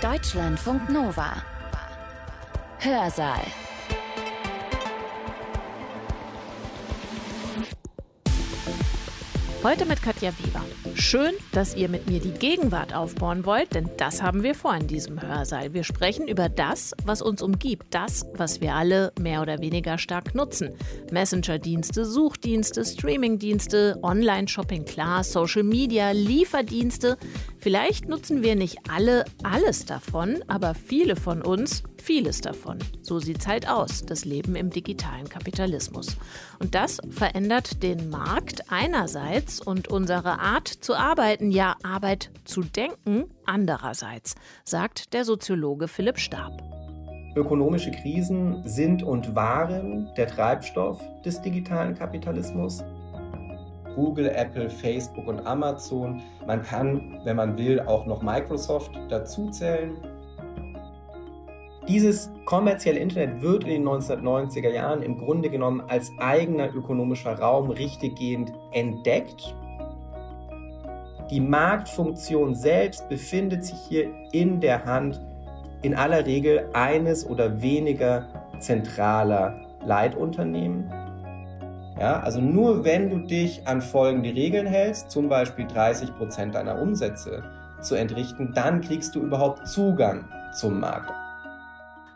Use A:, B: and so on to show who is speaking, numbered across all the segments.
A: Deutschlandfunk Nova. Hörsaal.
B: Heute mit Katja Weber. Schön, dass ihr mit mir die Gegenwart aufbauen wollt, denn das haben wir vor in diesem Hörsaal. Wir sprechen über das, was uns umgibt, das, was wir alle mehr oder weniger stark nutzen. Messenger-Dienste, Suchdienste, Streaming-Dienste, Online-Shopping, klar, Social Media, Lieferdienste. Vielleicht nutzen wir nicht alle alles davon, aber viele von uns vieles davon. So sieht's halt aus, das Leben im digitalen Kapitalismus. Und das verändert den Markt einerseits und unsere Art zu arbeiten, ja Arbeit zu denken andererseits, sagt der Soziologe Philipp Stab.
C: Ökonomische Krisen sind und waren der Treibstoff des digitalen Kapitalismus. Google, Apple, Facebook und Amazon. Man kann, wenn man will, auch noch Microsoft dazuzählen. Dieses kommerzielle Internet wird in den 1990er Jahren im Grunde genommen als eigener ökonomischer Raum richtiggehend entdeckt. Die Marktfunktion selbst befindet sich hier in der Hand in aller Regel eines oder weniger zentraler Leitunternehmen. Ja, also nur wenn du dich an folgende Regeln hältst, zum Beispiel 30 Prozent deiner Umsätze zu entrichten, dann kriegst du überhaupt Zugang zum Markt.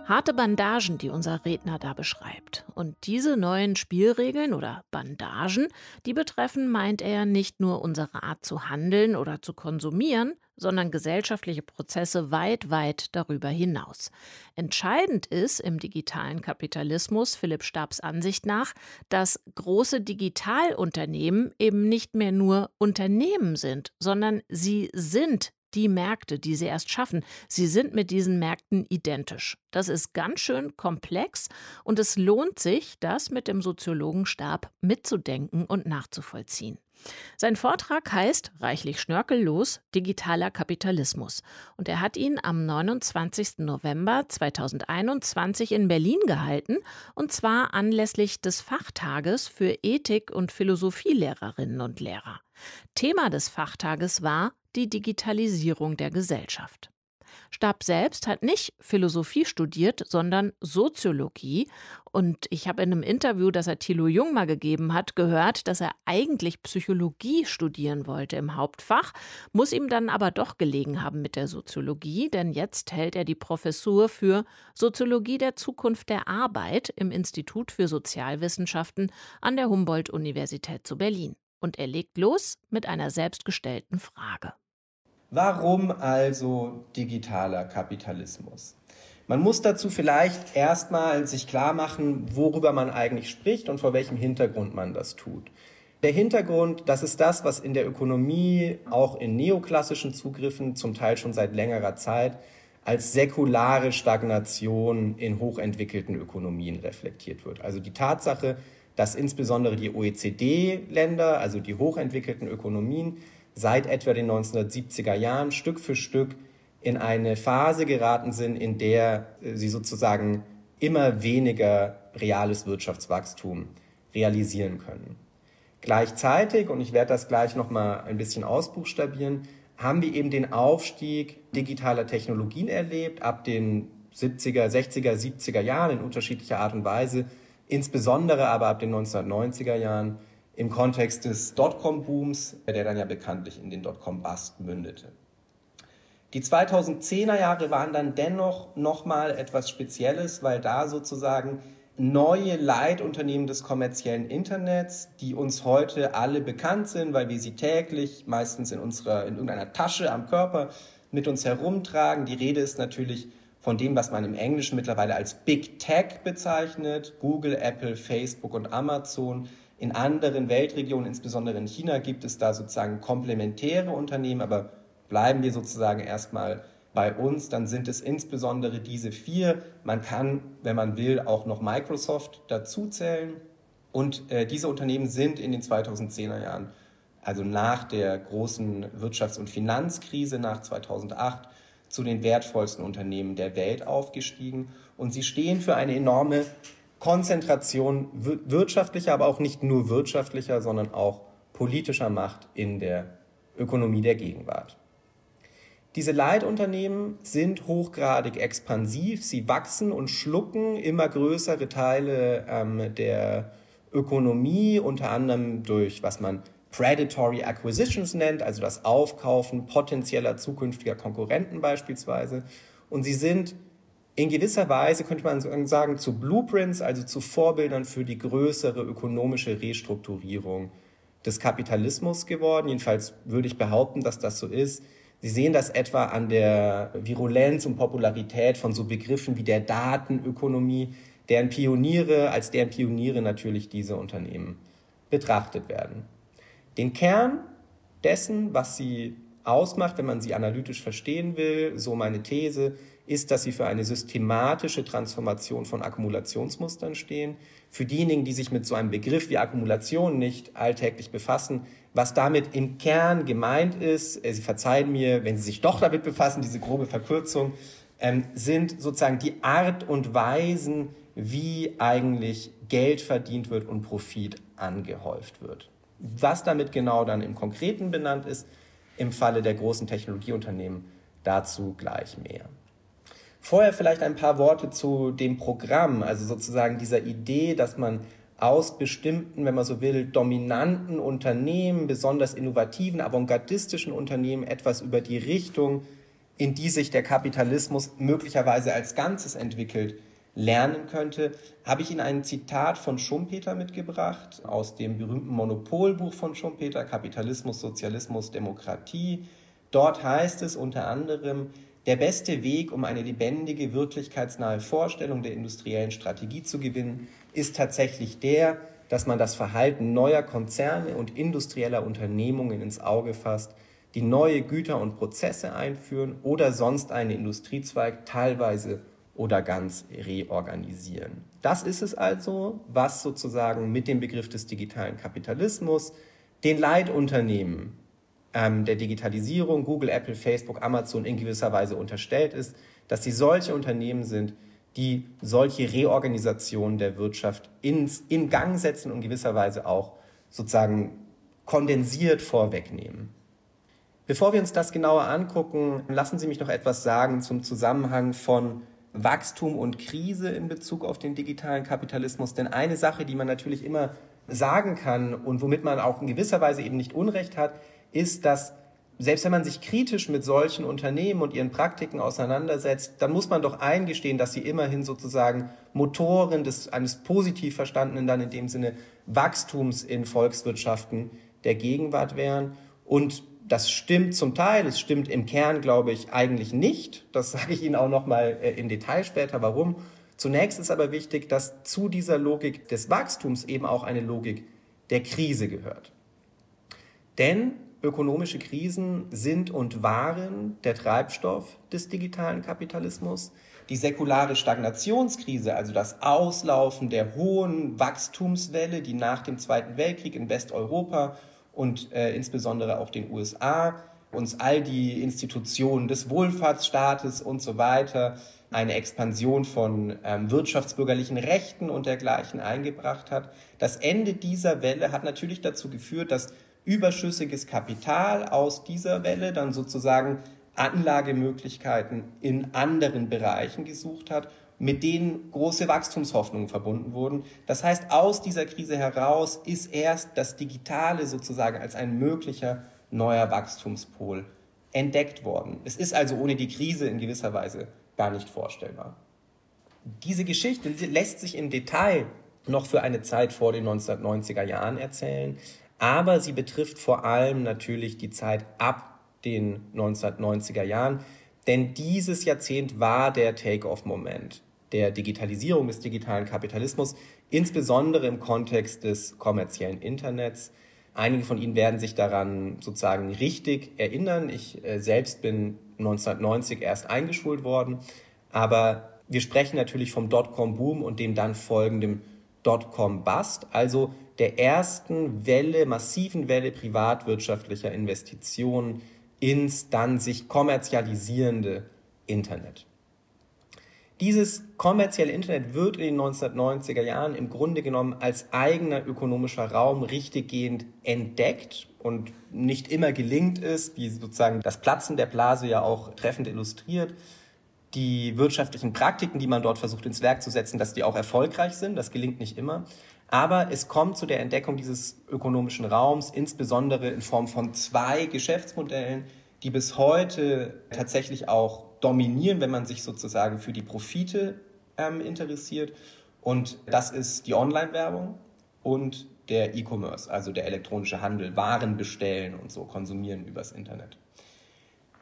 B: Harte Bandagen, die unser Redner da beschreibt. Und diese neuen Spielregeln oder Bandagen, die betreffen, meint er, nicht nur unsere Art zu handeln oder zu konsumieren, sondern gesellschaftliche Prozesse weit, weit darüber hinaus. Entscheidend ist im digitalen Kapitalismus, Philipp Stabs Ansicht nach, dass große Digitalunternehmen eben nicht mehr nur Unternehmen sind, sondern sie sind die Märkte, die sie erst schaffen. Sie sind mit diesen Märkten identisch. Das ist ganz schön komplex und es lohnt sich, das mit dem Soziologenstab mitzudenken und nachzuvollziehen. Sein Vortrag heißt reichlich schnörkellos Digitaler Kapitalismus und er hat ihn am 29. November 2021 in Berlin gehalten und zwar anlässlich des Fachtages für Ethik und Philosophielehrerinnen und Lehrer. Thema des Fachtages war die Digitalisierung der Gesellschaft. Stab selbst hat nicht Philosophie studiert, sondern Soziologie. Und ich habe in einem Interview, das er Thilo Jung mal gegeben hat, gehört, dass er eigentlich Psychologie studieren wollte im Hauptfach, muss ihm dann aber doch gelegen haben mit der Soziologie, denn jetzt hält er die Professur für Soziologie der Zukunft der Arbeit im Institut für Sozialwissenschaften an der Humboldt-Universität zu Berlin. Und er legt los mit einer selbstgestellten Frage.
C: Warum also digitaler Kapitalismus? Man muss dazu vielleicht erstmal sich klar machen, worüber man eigentlich spricht und vor welchem Hintergrund man das tut. Der Hintergrund, das ist das, was in der Ökonomie auch in neoklassischen Zugriffen zum Teil schon seit längerer Zeit als säkulare Stagnation in hochentwickelten Ökonomien reflektiert wird. Also die Tatsache, dass insbesondere die OECD-Länder, also die hochentwickelten Ökonomien, seit etwa den 1970er Jahren Stück für Stück in eine Phase geraten sind, in der äh, sie sozusagen immer weniger reales Wirtschaftswachstum realisieren können. Gleichzeitig, und ich werde das gleich nochmal ein bisschen ausbuchstabieren, haben wir eben den Aufstieg digitaler Technologien erlebt, ab den 70er, 60er, 70er Jahren in unterschiedlicher Art und Weise, insbesondere aber ab den 1990er Jahren im Kontext des Dotcom-Booms, der dann ja bekanntlich in den Dotcom-Bust mündete. Die 2010er Jahre waren dann dennoch nochmal etwas Spezielles, weil da sozusagen neue Leitunternehmen des kommerziellen Internets, die uns heute alle bekannt sind, weil wir sie täglich meistens in unserer, in irgendeiner Tasche am Körper mit uns herumtragen. Die Rede ist natürlich von dem, was man im Englischen mittlerweile als Big Tech bezeichnet. Google, Apple, Facebook und Amazon in anderen Weltregionen, insbesondere in China, gibt es da sozusagen komplementäre Unternehmen, aber bleiben wir sozusagen erstmal bei uns, dann sind es insbesondere diese vier. Man kann, wenn man will, auch noch Microsoft dazuzählen. Und äh, diese Unternehmen sind in den 2010er Jahren, also nach der großen Wirtschafts- und Finanzkrise nach 2008, zu den wertvollsten Unternehmen der Welt aufgestiegen. Und sie stehen für eine enorme Konzentration wirtschaftlicher, aber auch nicht nur wirtschaftlicher, sondern auch politischer Macht in der Ökonomie der Gegenwart. Diese Leitunternehmen sind hochgradig expansiv, sie wachsen und schlucken immer größere Teile ähm, der Ökonomie, unter anderem durch, was man Predatory Acquisitions nennt, also das Aufkaufen potenzieller zukünftiger Konkurrenten beispielsweise. Und sie sind in gewisser Weise, könnte man sagen, zu Blueprints, also zu Vorbildern für die größere ökonomische Restrukturierung des Kapitalismus geworden. Jedenfalls würde ich behaupten, dass das so ist. Sie sehen das etwa an der Virulenz und Popularität von so Begriffen wie der Datenökonomie, deren Pioniere, als deren Pioniere natürlich diese Unternehmen betrachtet werden. Den Kern dessen, was sie ausmacht, wenn man sie analytisch verstehen will, so meine These, ist, dass sie für eine systematische Transformation von Akkumulationsmustern stehen. Für diejenigen, die sich mit so einem Begriff wie Akkumulation nicht alltäglich befassen, was damit im Kern gemeint ist, äh, Sie verzeihen mir, wenn Sie sich doch damit befassen, diese grobe Verkürzung, ähm, sind sozusagen die Art und Weisen, wie eigentlich Geld verdient wird und Profit angehäuft wird. Was damit genau dann im Konkreten benannt ist, im Falle der großen Technologieunternehmen, dazu gleich mehr. Vorher vielleicht ein paar Worte zu dem Programm, also sozusagen dieser Idee, dass man aus bestimmten, wenn man so will, dominanten Unternehmen, besonders innovativen, avantgardistischen Unternehmen etwas über die Richtung, in die sich der Kapitalismus möglicherweise als Ganzes entwickelt, lernen könnte, habe ich Ihnen ein Zitat von Schumpeter mitgebracht aus dem berühmten Monopolbuch von Schumpeter, Kapitalismus, Sozialismus, Demokratie. Dort heißt es unter anderem, der beste Weg, um eine lebendige, wirklichkeitsnahe Vorstellung der industriellen Strategie zu gewinnen, ist tatsächlich der, dass man das Verhalten neuer Konzerne und industrieller Unternehmungen ins Auge fasst, die neue Güter und Prozesse einführen oder sonst einen Industriezweig teilweise oder ganz reorganisieren. Das ist es also, was sozusagen mit dem Begriff des digitalen Kapitalismus den Leitunternehmen ähm, der Digitalisierung, Google, Apple, Facebook, Amazon in gewisser Weise unterstellt ist, dass sie solche Unternehmen sind, die solche Reorganisationen der Wirtschaft ins, in Gang setzen und gewisser Weise auch sozusagen kondensiert vorwegnehmen. Bevor wir uns das genauer angucken, lassen Sie mich noch etwas sagen zum Zusammenhang von Wachstum und Krise in Bezug auf den digitalen Kapitalismus. Denn eine Sache, die man natürlich immer sagen kann und womit man auch in gewisser Weise eben nicht Unrecht hat, ist, dass selbst wenn man sich kritisch mit solchen Unternehmen und ihren Praktiken auseinandersetzt, dann muss man doch eingestehen, dass sie immerhin sozusagen Motoren des, eines positiv verstandenen, dann in dem Sinne Wachstums in Volkswirtschaften der Gegenwart wären. Und das stimmt zum Teil, es stimmt im Kern, glaube ich, eigentlich nicht. Das sage ich Ihnen auch noch mal äh, im Detail später, warum. Zunächst ist aber wichtig, dass zu dieser Logik des Wachstums eben auch eine Logik der Krise gehört. Denn ökonomische Krisen sind und waren der Treibstoff des digitalen Kapitalismus. Die säkulare Stagnationskrise, also das Auslaufen der hohen Wachstumswelle, die nach dem Zweiten Weltkrieg in Westeuropa und äh, insbesondere auch den USA uns all die Institutionen des Wohlfahrtsstaates und so weiter, eine Expansion von ähm, wirtschaftsbürgerlichen Rechten und dergleichen eingebracht hat. Das Ende dieser Welle hat natürlich dazu geführt, dass überschüssiges Kapital aus dieser Welle dann sozusagen Anlagemöglichkeiten in anderen Bereichen gesucht hat, mit denen große Wachstumshoffnungen verbunden wurden. Das heißt, aus dieser Krise heraus ist erst das Digitale sozusagen als ein möglicher neuer Wachstumspol entdeckt worden. Es ist also ohne die Krise in gewisser Weise gar nicht vorstellbar. Diese Geschichte lässt sich im Detail noch für eine Zeit vor den 1990er Jahren erzählen aber sie betrifft vor allem natürlich die Zeit ab den 1990er Jahren, denn dieses Jahrzehnt war der Take-off-Moment der Digitalisierung des digitalen Kapitalismus, insbesondere im Kontext des kommerziellen Internets. Einige von Ihnen werden sich daran sozusagen richtig erinnern. Ich äh, selbst bin 1990 erst eingeschult worden, aber wir sprechen natürlich vom Dotcom-Boom und dem dann folgenden Dotcom-Bust, also der ersten Welle, massiven Welle privatwirtschaftlicher Investitionen ins dann sich kommerzialisierende Internet. Dieses kommerzielle Internet wird in den 1990er Jahren im Grunde genommen als eigener ökonomischer Raum richtiggehend entdeckt und nicht immer gelingt ist, wie sozusagen das Platzen der Blase ja auch treffend illustriert, die wirtschaftlichen Praktiken, die man dort versucht ins Werk zu setzen, dass die auch erfolgreich sind. Das gelingt nicht immer. Aber es kommt zu der Entdeckung dieses ökonomischen Raums, insbesondere in Form von zwei Geschäftsmodellen, die bis heute tatsächlich auch dominieren, wenn man sich sozusagen für die Profite ähm, interessiert. Und das ist die Online-Werbung und der E-Commerce, also der elektronische Handel, Waren bestellen und so konsumieren übers Internet.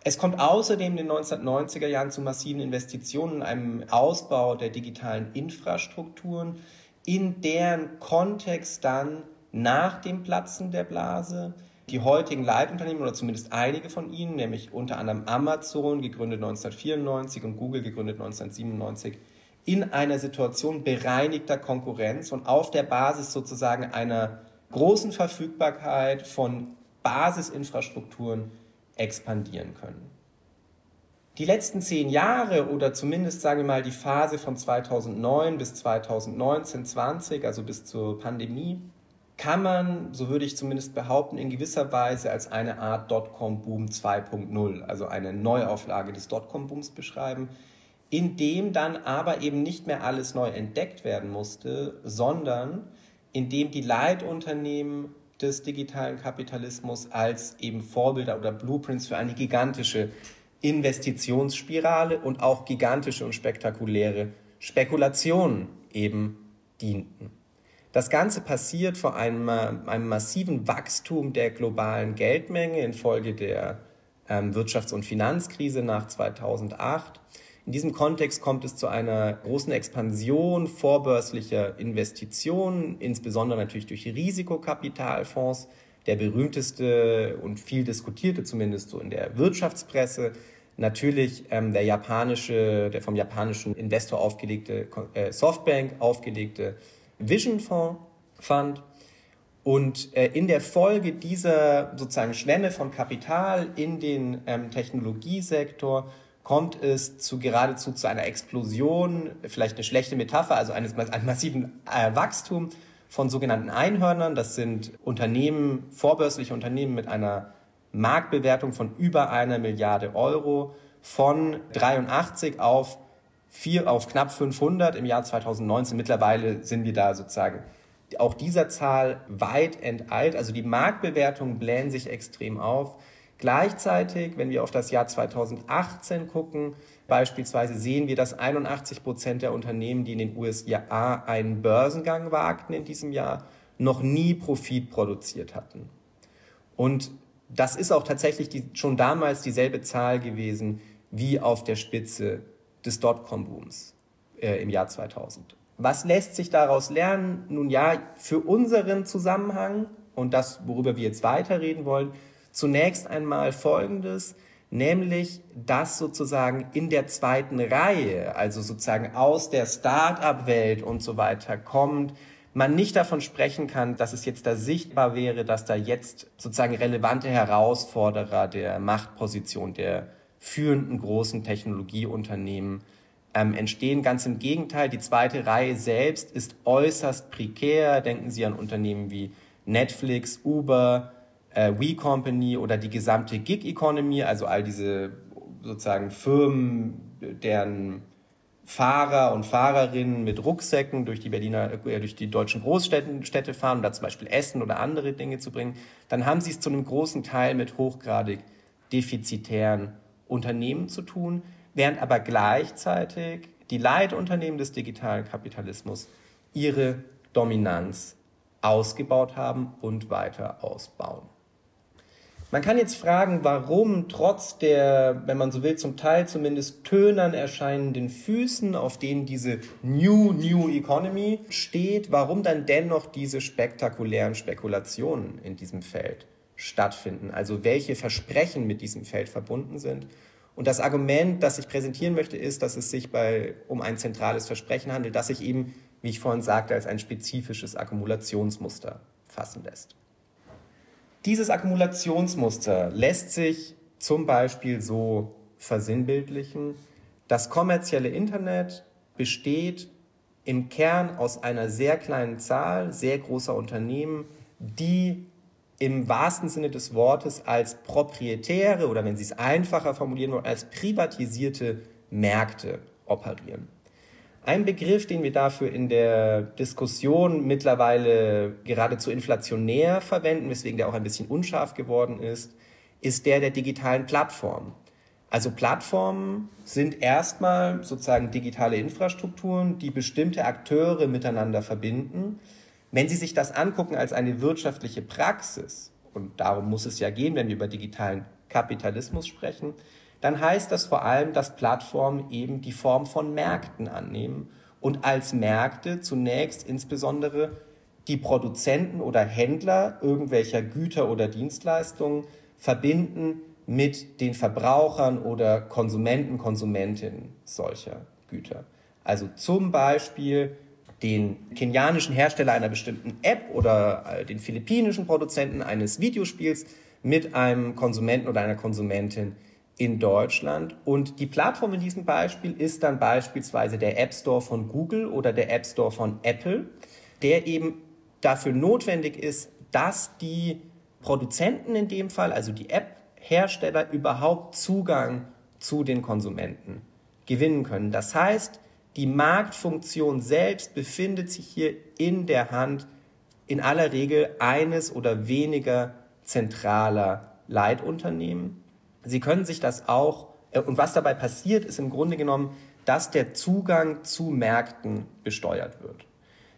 C: Es kommt außerdem in den 1990er Jahren zu massiven Investitionen, einem Ausbau der digitalen Infrastrukturen, in deren Kontext dann nach dem Platzen der Blase die heutigen Leitunternehmen oder zumindest einige von ihnen, nämlich unter anderem Amazon, gegründet 1994 und Google, gegründet 1997, in einer Situation bereinigter Konkurrenz und auf der Basis sozusagen einer großen Verfügbarkeit von Basisinfrastrukturen expandieren können. Die letzten zehn Jahre oder zumindest sagen wir mal die Phase von 2009 bis 2019, 20, also bis zur Pandemie, kann man, so würde ich zumindest behaupten, in gewisser Weise als eine Art Dotcom-Boom 2.0, also eine Neuauflage des Dotcom-Booms beschreiben, in dem dann aber eben nicht mehr alles neu entdeckt werden musste, sondern in dem die Leitunternehmen des digitalen Kapitalismus als eben Vorbilder oder Blueprints für eine gigantische Investitionsspirale und auch gigantische und spektakuläre Spekulationen eben dienten. Das Ganze passiert vor einem, einem massiven Wachstum der globalen Geldmenge infolge der ähm, Wirtschafts- und Finanzkrise nach 2008 in diesem Kontext kommt es zu einer großen Expansion vorbörslicher Investitionen, insbesondere natürlich durch Risikokapitalfonds. Der berühmteste und viel diskutierte, zumindest so in der Wirtschaftspresse, natürlich ähm, der japanische, der vom japanischen Investor aufgelegte äh, Softbank aufgelegte Vision Fonds Fund. Und äh, in der Folge dieser sozusagen Schwemme von Kapital in den ähm, Technologiesektor kommt es zu geradezu zu einer Explosion, vielleicht eine schlechte Metapher, also eines, einem massiven äh, Wachstum von sogenannten Einhörnern. Das sind Unternehmen, vorbörsliche Unternehmen mit einer Marktbewertung von über einer Milliarde Euro von 83 auf, vier, auf knapp 500 im Jahr 2019. Mittlerweile sind wir da sozusagen auch dieser Zahl weit enteilt. Also die Marktbewertungen blähen sich extrem auf. Gleichzeitig, wenn wir auf das Jahr 2018 gucken, beispielsweise sehen wir, dass 81 Prozent der Unternehmen, die in den USA einen Börsengang wagten in diesem Jahr, noch nie Profit produziert hatten. Und das ist auch tatsächlich die, schon damals dieselbe Zahl gewesen wie auf der Spitze des Dotcom-Booms äh, im Jahr 2000. Was lässt sich daraus lernen? Nun ja, für unseren Zusammenhang und das, worüber wir jetzt weiterreden wollen, Zunächst einmal Folgendes, nämlich dass sozusagen in der zweiten Reihe, also sozusagen aus der Start-up-Welt und so weiter kommt, man nicht davon sprechen kann, dass es jetzt da sichtbar wäre, dass da jetzt sozusagen relevante Herausforderer der Machtposition der führenden großen Technologieunternehmen ähm, entstehen. Ganz im Gegenteil, die zweite Reihe selbst ist äußerst prekär. Denken Sie an Unternehmen wie Netflix, Uber, äh, We Company oder die gesamte Gig Economy, also all diese sozusagen Firmen, deren Fahrer und Fahrerinnen mit Rucksäcken durch die Berliner, äh, durch die deutschen Großstädte fahren, um da zum Beispiel Essen oder andere Dinge zu bringen, dann haben sie es zu einem großen Teil mit hochgradig defizitären Unternehmen zu tun, während aber gleichzeitig die Leitunternehmen des digitalen Kapitalismus ihre Dominanz ausgebaut haben und weiter ausbauen. Man kann jetzt fragen, warum trotz der, wenn man so will, zum Teil zumindest tönern erscheinenden Füßen, auf denen diese New New Economy steht, warum dann dennoch diese spektakulären Spekulationen in diesem Feld stattfinden. Also welche Versprechen mit diesem Feld verbunden sind. Und das Argument, das ich präsentieren möchte, ist, dass es sich bei, um ein zentrales Versprechen handelt, das sich eben, wie ich vorhin sagte, als ein spezifisches Akkumulationsmuster fassen lässt. Dieses Akkumulationsmuster lässt sich zum Beispiel so versinnbildlichen, das kommerzielle Internet besteht im Kern aus einer sehr kleinen Zahl sehr großer Unternehmen, die im wahrsten Sinne des Wortes als proprietäre oder wenn Sie es einfacher formulieren wollen, als privatisierte Märkte operieren. Ein Begriff, den wir dafür in der Diskussion mittlerweile geradezu inflationär verwenden, weswegen der auch ein bisschen unscharf geworden ist, ist der der digitalen Plattform. Also Plattformen sind erstmal sozusagen digitale Infrastrukturen, die bestimmte Akteure miteinander verbinden. Wenn Sie sich das angucken als eine wirtschaftliche Praxis, und darum muss es ja gehen, wenn wir über digitalen Kapitalismus sprechen, dann heißt das vor allem, dass Plattformen eben die Form von Märkten annehmen und als Märkte zunächst insbesondere die Produzenten oder Händler irgendwelcher Güter oder Dienstleistungen verbinden mit den Verbrauchern oder Konsumenten, Konsumentinnen solcher Güter. Also zum Beispiel den kenianischen Hersteller einer bestimmten App oder äh, den philippinischen Produzenten eines Videospiels mit einem Konsumenten oder einer Konsumentin in Deutschland. Und die Plattform in diesem Beispiel ist dann beispielsweise der App Store von Google oder der App Store von Apple, der eben dafür notwendig ist, dass die Produzenten in dem Fall, also die App-Hersteller, überhaupt Zugang zu den Konsumenten gewinnen können. Das heißt, die Marktfunktion selbst befindet sich hier in der Hand in aller Regel eines oder weniger zentraler Leitunternehmen. Sie können sich das auch, äh, und was dabei passiert, ist im Grunde genommen, dass der Zugang zu Märkten besteuert wird.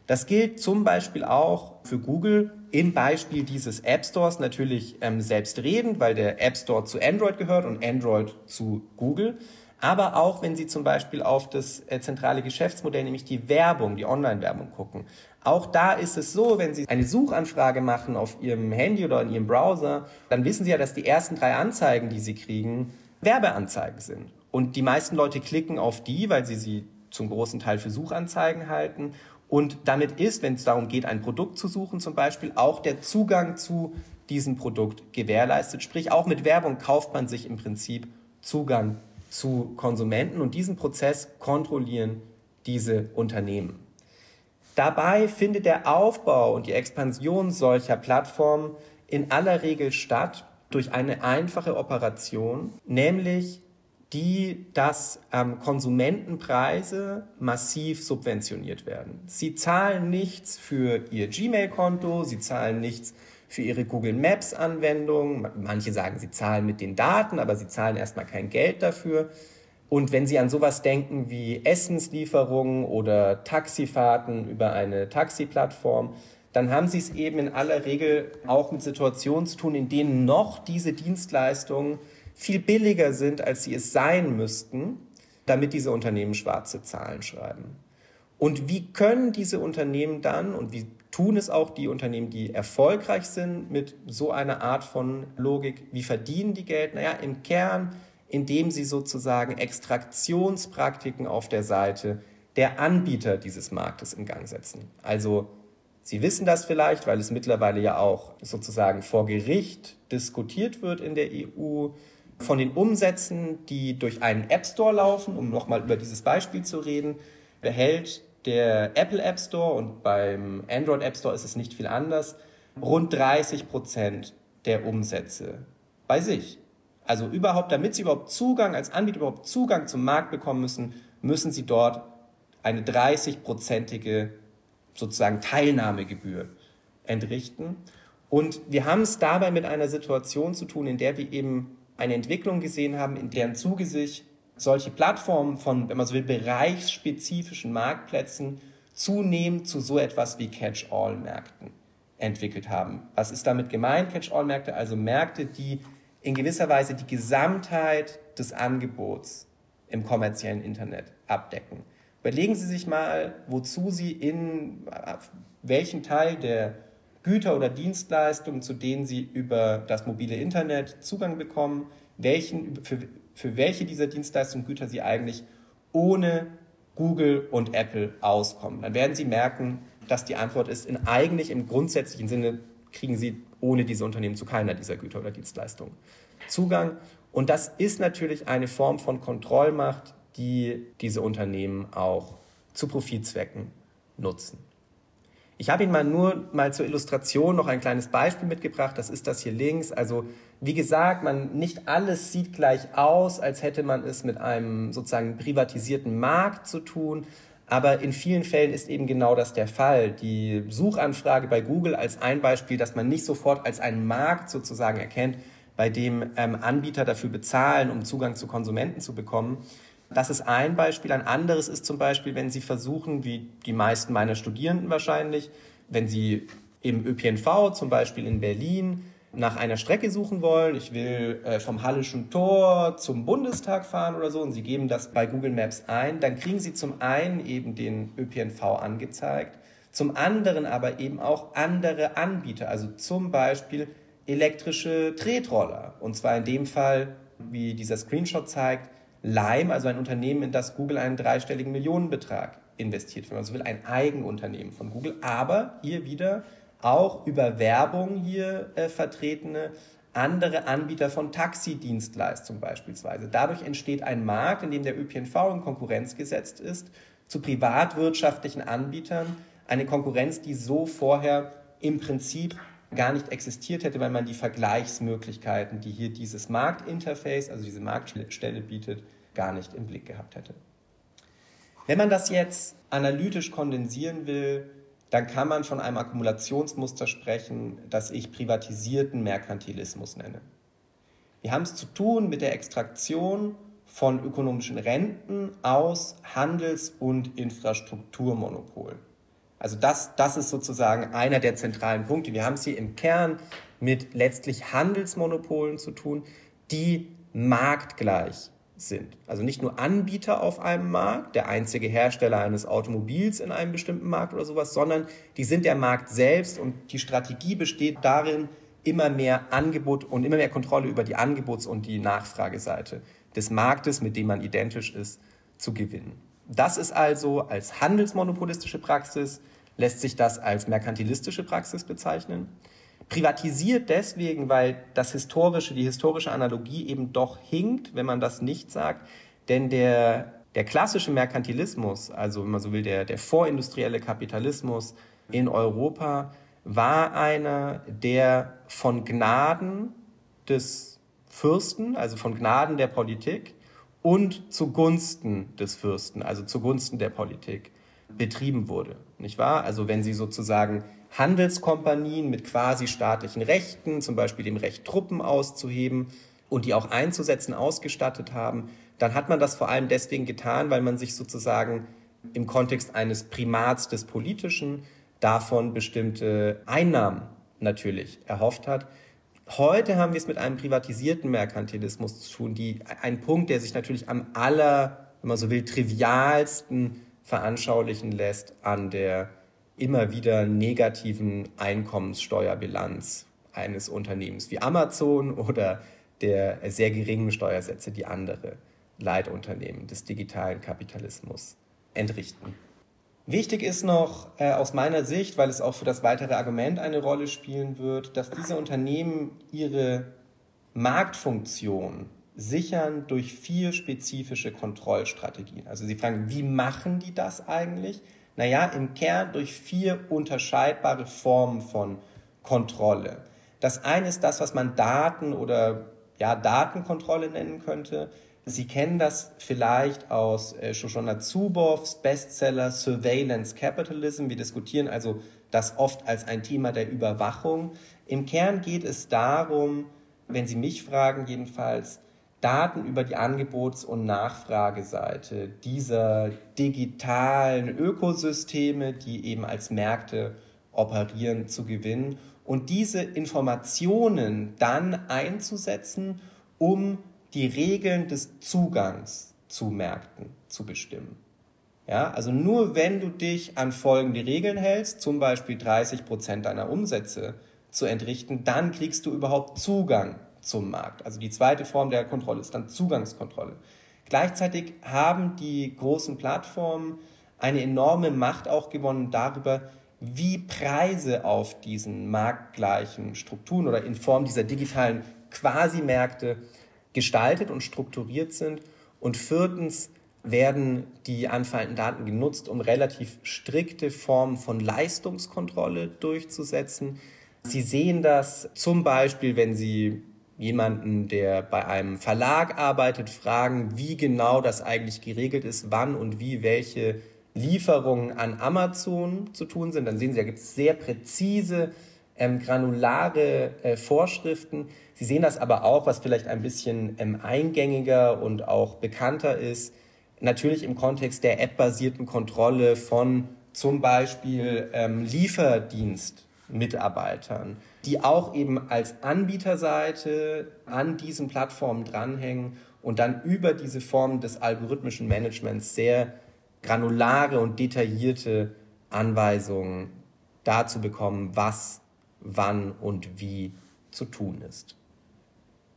C: Das gilt zum Beispiel auch für Google im Beispiel dieses App Stores natürlich ähm, selbstredend, weil der App Store zu Android gehört und Android zu Google. Aber auch wenn Sie zum Beispiel auf das äh, zentrale Geschäftsmodell, nämlich die Werbung, die Online-Werbung gucken. Auch da ist es so, wenn Sie eine Suchanfrage machen auf Ihrem Handy oder in Ihrem Browser, dann wissen Sie ja, dass die ersten drei Anzeigen, die Sie kriegen, Werbeanzeigen sind. Und die meisten Leute klicken auf die, weil sie sie zum großen Teil für Suchanzeigen halten. Und damit ist, wenn es darum geht, ein Produkt zu suchen zum Beispiel, auch der Zugang zu diesem Produkt gewährleistet. Sprich, auch mit Werbung kauft man sich im Prinzip Zugang zu Konsumenten und diesen Prozess kontrollieren diese Unternehmen. Dabei findet der Aufbau und die Expansion solcher Plattformen in aller Regel statt durch eine einfache Operation, nämlich die, dass ähm, Konsumentenpreise massiv subventioniert werden. Sie zahlen nichts für ihr Gmail-Konto, sie zahlen nichts für ihre Google Maps-Anwendung. Manche sagen, sie zahlen mit den Daten, aber sie zahlen erstmal kein Geld dafür. Und wenn Sie an sowas denken wie Essenslieferungen oder Taxifahrten über eine Taxiplattform, dann haben Sie es eben in aller Regel auch mit Situationen zu tun, in denen noch diese Dienstleistungen viel billiger sind, als sie es sein müssten, damit diese Unternehmen schwarze Zahlen schreiben. Und wie können diese Unternehmen dann und wie tun es auch die Unternehmen, die erfolgreich sind mit so einer Art von Logik, wie verdienen die Geld? Naja, im Kern indem sie sozusagen Extraktionspraktiken auf der Seite der Anbieter dieses Marktes in Gang setzen. Also Sie wissen das vielleicht, weil es mittlerweile ja auch sozusagen vor Gericht diskutiert wird in der EU von den Umsätzen, die durch einen App Store laufen, um nochmal über dieses Beispiel zu reden, behält der Apple App Store und beim Android App Store ist es nicht viel anders, rund 30 Prozent der Umsätze bei sich. Also überhaupt, damit Sie überhaupt Zugang, als Anbieter überhaupt Zugang zum Markt bekommen müssen, müssen Sie dort eine 30-prozentige sozusagen Teilnahmegebühr entrichten. Und wir haben es dabei mit einer Situation zu tun, in der wir eben eine Entwicklung gesehen haben, in deren Zuge sich solche Plattformen von, wenn man so will, bereichsspezifischen Marktplätzen zunehmend zu so etwas wie Catch-all-Märkten entwickelt haben. Was ist damit gemeint, Catch-all-Märkte? Also Märkte, die in gewisser Weise die Gesamtheit des Angebots im kommerziellen Internet abdecken. Überlegen Sie sich mal, wozu Sie in welchen Teil der Güter oder Dienstleistungen, zu denen Sie über das mobile Internet Zugang bekommen, welchen, für, für welche dieser Dienstleistungen Güter Sie eigentlich ohne Google und Apple auskommen. Dann werden Sie merken, dass die Antwort ist, in eigentlich im grundsätzlichen Sinne kriegen Sie ohne diese Unternehmen zu keiner dieser Güter oder Dienstleistungen Zugang. Und das ist natürlich eine Form von Kontrollmacht, die diese Unternehmen auch zu Profitzwecken nutzen. Ich habe Ihnen mal nur mal zur Illustration noch ein kleines Beispiel mitgebracht. Das ist das hier links. Also wie gesagt, man nicht alles sieht gleich aus, als hätte man es mit einem sozusagen privatisierten Markt zu tun. Aber in vielen Fällen ist eben genau das der Fall. Die Suchanfrage bei Google als ein Beispiel, dass man nicht sofort als einen Markt sozusagen erkennt, bei dem ähm, Anbieter dafür bezahlen, um Zugang zu Konsumenten zu bekommen. Das ist ein Beispiel. Ein anderes ist zum Beispiel, wenn Sie versuchen, wie die meisten meiner Studierenden wahrscheinlich, wenn Sie im ÖPNV, zum Beispiel in Berlin, nach einer Strecke suchen wollen, ich will äh, vom Hallischen Tor zum Bundestag fahren oder so und Sie geben das bei Google Maps ein, dann kriegen Sie zum einen eben den ÖPNV angezeigt, zum anderen aber eben auch andere Anbieter, also zum Beispiel elektrische Tretroller. Und zwar in dem Fall, wie dieser Screenshot zeigt, Lime, also ein Unternehmen, in das Google einen dreistelligen Millionenbetrag investiert, wenn man so will, ein Eigenunternehmen von Google, aber hier wieder auch über Werbung hier äh, vertretene andere Anbieter von Taxidienstleistungen beispielsweise. Dadurch entsteht ein Markt, in dem der ÖPNV in Konkurrenz gesetzt ist zu privatwirtschaftlichen Anbietern. Eine Konkurrenz, die so vorher im Prinzip gar nicht existiert hätte, weil man die Vergleichsmöglichkeiten, die hier dieses Marktinterface, also diese Marktstelle bietet, gar nicht im Blick gehabt hätte. Wenn man das jetzt analytisch kondensieren will, dann kann man von einem Akkumulationsmuster sprechen, das ich privatisierten Merkantilismus nenne. Wir haben es zu tun mit der Extraktion von ökonomischen Renten aus Handels- und Infrastrukturmonopolen. Also das, das ist sozusagen einer der zentralen Punkte. Wir haben es hier im Kern mit letztlich Handelsmonopolen zu tun, die marktgleich sind. Also nicht nur Anbieter auf einem Markt, der einzige Hersteller eines Automobils in einem bestimmten Markt oder sowas, sondern die sind der Markt selbst und die Strategie besteht darin, immer mehr Angebot und immer mehr Kontrolle über die Angebots- und die Nachfrageseite des Marktes, mit dem man identisch ist, zu gewinnen. Das ist also als handelsmonopolistische Praxis lässt sich das als merkantilistische Praxis bezeichnen. Privatisiert deswegen, weil das historische, die historische Analogie eben doch hinkt, wenn man das nicht sagt. Denn der, der klassische Merkantilismus, also wenn man so will, der, der vorindustrielle Kapitalismus in Europa, war einer, der von Gnaden des Fürsten, also von Gnaden der Politik und zugunsten des Fürsten, also zugunsten der Politik betrieben wurde nicht wahr? Also wenn Sie sozusagen Handelskompanien mit quasi staatlichen Rechten, zum Beispiel dem Recht, Truppen auszuheben und die auch einzusetzen, ausgestattet haben, dann hat man das vor allem deswegen getan, weil man sich sozusagen im Kontext eines Primats des Politischen davon bestimmte Einnahmen natürlich erhofft hat. Heute haben wir es mit einem privatisierten Merkantilismus zu tun, die, ein Punkt, der sich natürlich am aller, wenn man so will, trivialsten veranschaulichen lässt an der immer wieder negativen Einkommenssteuerbilanz eines Unternehmens wie Amazon oder der sehr geringen Steuersätze, die andere Leitunternehmen des digitalen Kapitalismus entrichten. Wichtig ist noch äh, aus meiner Sicht, weil es auch für das weitere Argument eine Rolle spielen wird, dass diese Unternehmen ihre Marktfunktion sichern durch vier spezifische Kontrollstrategien. Also Sie fragen, wie machen die das eigentlich? Naja, im Kern durch vier unterscheidbare Formen von Kontrolle. Das eine ist das, was man Daten oder ja, Datenkontrolle nennen könnte. Sie kennen das vielleicht aus äh, Shoshona Zuboffs Bestseller Surveillance Capitalism. Wir diskutieren also das oft als ein Thema der Überwachung. Im Kern geht es darum, wenn Sie mich fragen jedenfalls, Daten über die Angebots- und Nachfrageseite dieser digitalen Ökosysteme, die eben als Märkte operieren, zu gewinnen und diese Informationen dann einzusetzen, um die Regeln des Zugangs zu Märkten zu bestimmen. Ja, also nur wenn du dich an folgende Regeln hältst, zum Beispiel 30 Prozent deiner Umsätze zu entrichten, dann kriegst du überhaupt Zugang zum Markt. Also die zweite Form der Kontrolle ist dann Zugangskontrolle. Gleichzeitig haben die großen Plattformen eine enorme Macht auch gewonnen darüber, wie Preise auf diesen marktgleichen Strukturen oder in Form dieser digitalen Quasi-Märkte gestaltet und strukturiert sind. Und viertens werden die anfallenden Daten genutzt, um relativ strikte Formen von Leistungskontrolle durchzusetzen. Sie sehen das zum Beispiel, wenn Sie jemanden, der bei einem Verlag arbeitet, fragen, wie genau das eigentlich geregelt ist, wann und wie welche Lieferungen an Amazon zu tun sind. Dann sehen Sie, da gibt es sehr präzise, ähm, granulare äh, Vorschriften. Sie sehen das aber auch, was vielleicht ein bisschen ähm, eingängiger und auch bekannter ist, natürlich im Kontext der app-basierten Kontrolle von zum Beispiel ähm, Lieferdienstmitarbeitern, die auch eben als Anbieterseite an diesen Plattformen dranhängen und dann über diese Form des algorithmischen Managements sehr granulare und detaillierte Anweisungen dazu bekommen, was, wann und wie zu tun ist.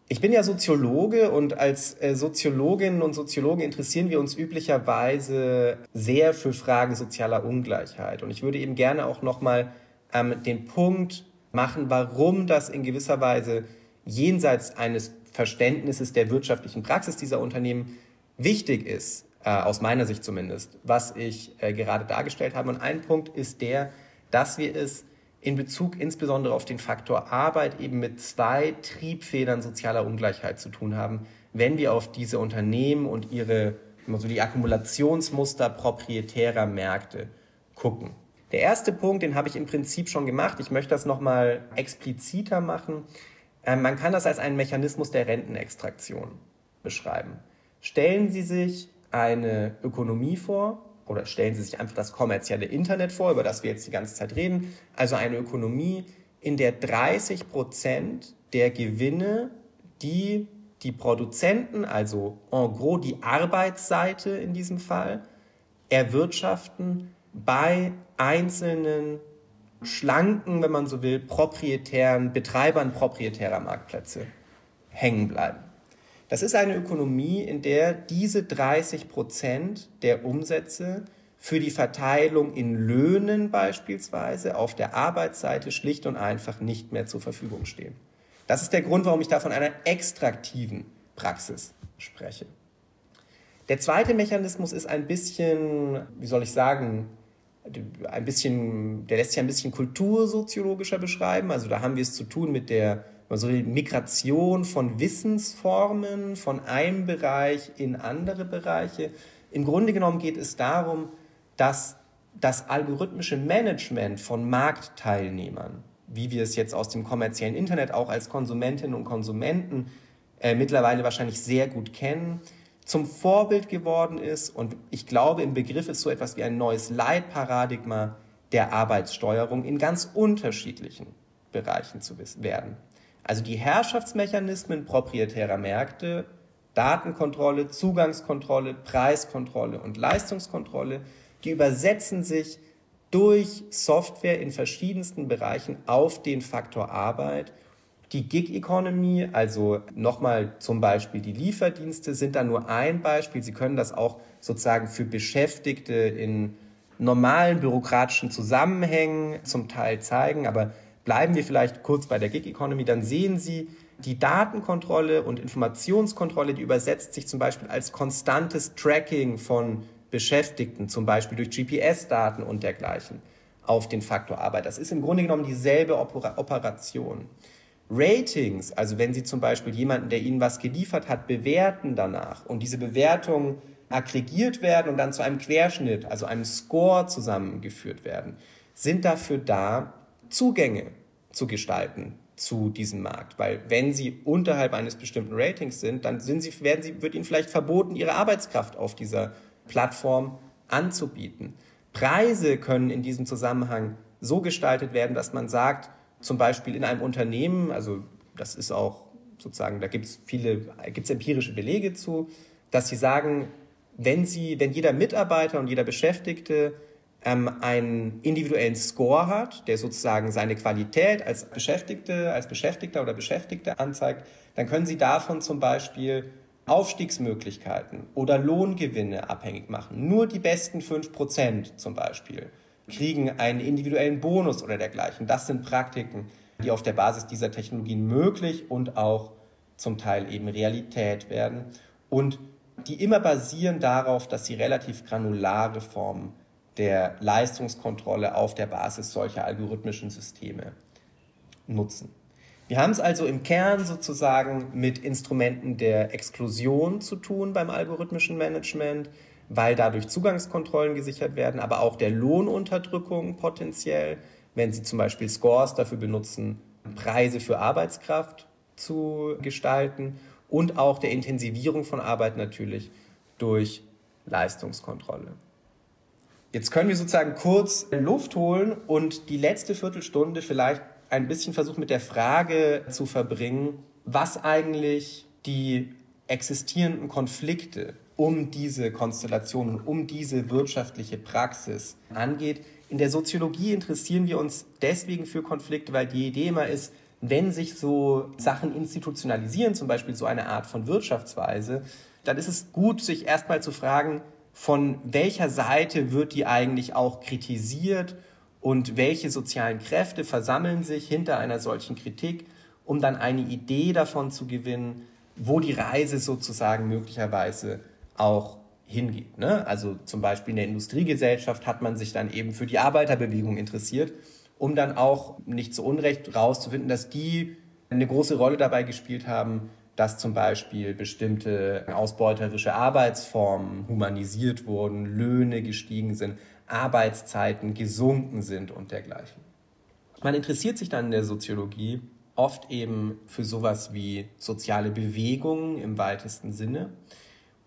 C: Ich bin ja Soziologe und als äh, Soziologinnen und Soziologen interessieren wir uns üblicherweise sehr für Fragen sozialer Ungleichheit. Und ich würde eben gerne auch nochmal ähm, den Punkt machen, warum das in gewisser Weise jenseits eines Verständnisses der wirtschaftlichen Praxis dieser Unternehmen wichtig ist, äh, aus meiner Sicht zumindest, was ich äh, gerade dargestellt habe. Und ein Punkt ist der, dass wir es in Bezug insbesondere auf den Faktor Arbeit eben mit zwei Triebfedern sozialer Ungleichheit zu tun haben, wenn wir auf diese Unternehmen und ihre so die Akkumulationsmuster proprietärer Märkte gucken. Der erste Punkt, den habe ich im Prinzip schon gemacht. Ich möchte das nochmal expliziter machen. Ähm, man kann das als einen Mechanismus der Rentenextraktion beschreiben. Stellen Sie sich eine Ökonomie vor, oder stellen Sie sich einfach das kommerzielle Internet vor, über das wir jetzt die ganze Zeit reden, also eine Ökonomie, in der 30 Prozent der Gewinne, die die Produzenten, also en gros die Arbeitsseite in diesem Fall, erwirtschaften bei einzelnen schlanken, wenn man so will, proprietären Betreibern proprietärer Marktplätze hängen bleiben. Das ist eine Ökonomie, in der diese 30 Prozent der Umsätze für die Verteilung in Löhnen beispielsweise auf der Arbeitsseite schlicht und einfach nicht mehr zur Verfügung stehen. Das ist der Grund, warum ich da von einer extraktiven Praxis spreche. Der zweite Mechanismus ist ein bisschen, wie soll ich sagen, ein bisschen, der lässt sich ein bisschen kultursoziologischer beschreiben. Also da haben wir es zu tun mit der also Migration von Wissensformen von einem Bereich in andere Bereiche. Im Grunde genommen geht es darum, dass das algorithmische Management von Marktteilnehmern, wie wir es jetzt aus dem kommerziellen Internet auch als Konsumentinnen und Konsumenten äh, mittlerweile wahrscheinlich sehr gut kennen, zum Vorbild geworden ist. Und ich glaube, im Begriff ist so etwas wie ein neues Leitparadigma der Arbeitssteuerung in ganz unterschiedlichen Bereichen zu werden. Also die Herrschaftsmechanismen proprietärer Märkte, Datenkontrolle, Zugangskontrolle, Preiskontrolle und Leistungskontrolle, die übersetzen sich durch Software in verschiedensten Bereichen auf den Faktor Arbeit. Die Gig Economy, also nochmal zum Beispiel die Lieferdienste, sind da nur ein Beispiel. Sie können das auch sozusagen für Beschäftigte in normalen bürokratischen Zusammenhängen zum Teil zeigen, aber Bleiben wir vielleicht kurz bei der Gig Economy, dann sehen Sie, die Datenkontrolle und Informationskontrolle, die übersetzt sich zum Beispiel als konstantes Tracking von Beschäftigten, zum Beispiel durch GPS-Daten und dergleichen, auf den Faktor Arbeit. Das ist im Grunde genommen dieselbe Operation. Ratings, also wenn Sie zum Beispiel jemanden, der Ihnen was geliefert hat, bewerten danach und diese Bewertungen aggregiert werden und dann zu einem Querschnitt, also einem Score zusammengeführt werden, sind dafür da, Zugänge zu gestalten zu diesem Markt. Weil wenn sie unterhalb eines bestimmten Ratings sind, dann sind sie, werden sie, wird ihnen vielleicht verboten, ihre Arbeitskraft auf dieser Plattform anzubieten. Preise können in diesem Zusammenhang so gestaltet werden, dass man sagt, zum Beispiel in einem Unternehmen, also das ist auch sozusagen, da gibt es viele, gibt es empirische Belege zu, dass sie sagen, wenn sie, wenn jeder Mitarbeiter und jeder Beschäftigte ähm, einen individuellen Score hat, der sozusagen seine Qualität als Beschäftigte, als Beschäftigter oder Beschäftigte anzeigt, dann können Sie davon zum Beispiel Aufstiegsmöglichkeiten oder Lohngewinne abhängig machen. Nur die besten fünf Prozent zum Beispiel kriegen einen individuellen Bonus oder dergleichen. Das sind Praktiken, die auf der Basis dieser Technologien möglich und auch zum Teil eben Realität werden. Und die immer basieren darauf, dass sie relativ granulare Formen der Leistungskontrolle auf der Basis solcher algorithmischen Systeme nutzen. Wir haben es also im Kern sozusagen mit Instrumenten der Exklusion zu tun beim algorithmischen Management, weil dadurch Zugangskontrollen gesichert werden, aber auch der Lohnunterdrückung potenziell, wenn Sie zum Beispiel Scores dafür benutzen, Preise für Arbeitskraft zu gestalten und auch der Intensivierung von Arbeit natürlich durch Leistungskontrolle. Jetzt können wir sozusagen kurz Luft holen und die letzte Viertelstunde vielleicht ein bisschen versuchen mit der Frage zu verbringen, was eigentlich die existierenden Konflikte um diese Konstellation und um diese wirtschaftliche Praxis angeht. In der Soziologie interessieren wir uns deswegen für Konflikte, weil die Idee immer ist, wenn sich so Sachen institutionalisieren, zum Beispiel so eine Art von Wirtschaftsweise, dann ist es gut, sich erstmal zu fragen, von welcher Seite wird die eigentlich auch kritisiert und welche sozialen Kräfte versammeln sich hinter einer solchen Kritik, um dann eine Idee davon zu gewinnen, wo die Reise sozusagen möglicherweise auch hingeht. Ne? Also zum Beispiel in der Industriegesellschaft hat man sich dann eben für die Arbeiterbewegung interessiert, um dann auch nicht zu Unrecht rauszufinden, dass die eine große Rolle dabei gespielt haben, dass zum Beispiel bestimmte ausbeuterische Arbeitsformen humanisiert wurden, Löhne gestiegen sind, Arbeitszeiten gesunken sind und dergleichen. Man interessiert sich dann in der Soziologie oft eben für sowas wie soziale Bewegungen im weitesten Sinne.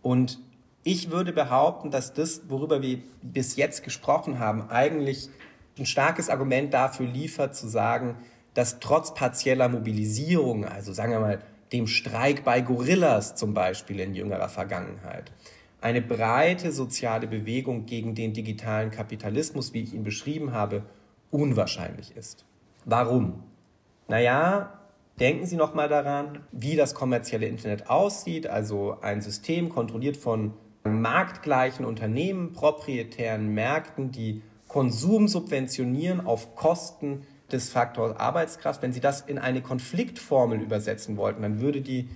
C: Und ich würde behaupten, dass das, worüber wir bis jetzt gesprochen haben, eigentlich ein starkes Argument dafür liefert, zu sagen, dass trotz partieller Mobilisierung, also sagen wir mal dem Streik bei Gorillas zum Beispiel in jüngerer Vergangenheit, eine breite soziale Bewegung gegen den digitalen Kapitalismus, wie ich ihn beschrieben habe, unwahrscheinlich ist. Warum? Naja, denken Sie noch mal daran, wie das kommerzielle Internet aussieht, also ein System kontrolliert von marktgleichen Unternehmen, proprietären Märkten, die Konsum subventionieren auf Kosten des Faktors Arbeitskraft. Wenn Sie das in eine Konfliktformel übersetzen wollten, dann würde die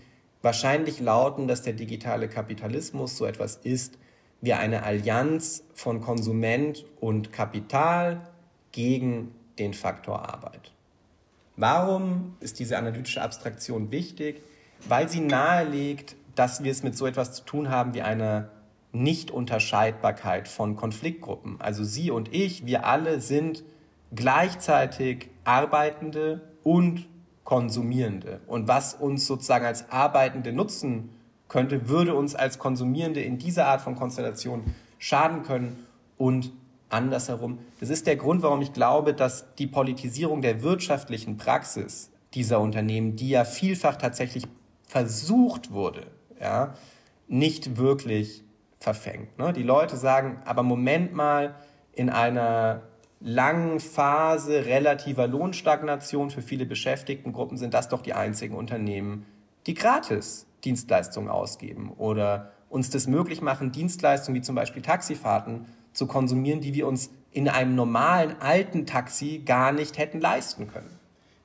C: wahrscheinlich lauten, dass der digitale Kapitalismus so etwas ist wie eine Allianz von Konsument und Kapital gegen den Faktor Arbeit. Warum ist diese analytische Abstraktion wichtig? Weil sie nahelegt, dass wir es mit so etwas zu tun haben wie einer Nichtunterscheidbarkeit von Konfliktgruppen. Also Sie und ich, wir alle sind gleichzeitig Arbeitende und Konsumierende. Und was uns sozusagen als Arbeitende nutzen könnte, würde uns als Konsumierende in dieser Art von Konstellation schaden können und andersherum. Das ist der Grund, warum ich glaube, dass die Politisierung der wirtschaftlichen Praxis dieser Unternehmen, die ja vielfach tatsächlich versucht wurde, ja, nicht wirklich verfängt. Ne? Die Leute sagen, aber Moment mal, in einer langen Phase relativer Lohnstagnation für viele Beschäftigtengruppen sind das doch die einzigen Unternehmen, die gratis Dienstleistungen ausgeben oder uns das möglich machen, Dienstleistungen wie zum Beispiel Taxifahrten zu konsumieren, die wir uns in einem normalen alten Taxi gar nicht hätten leisten können.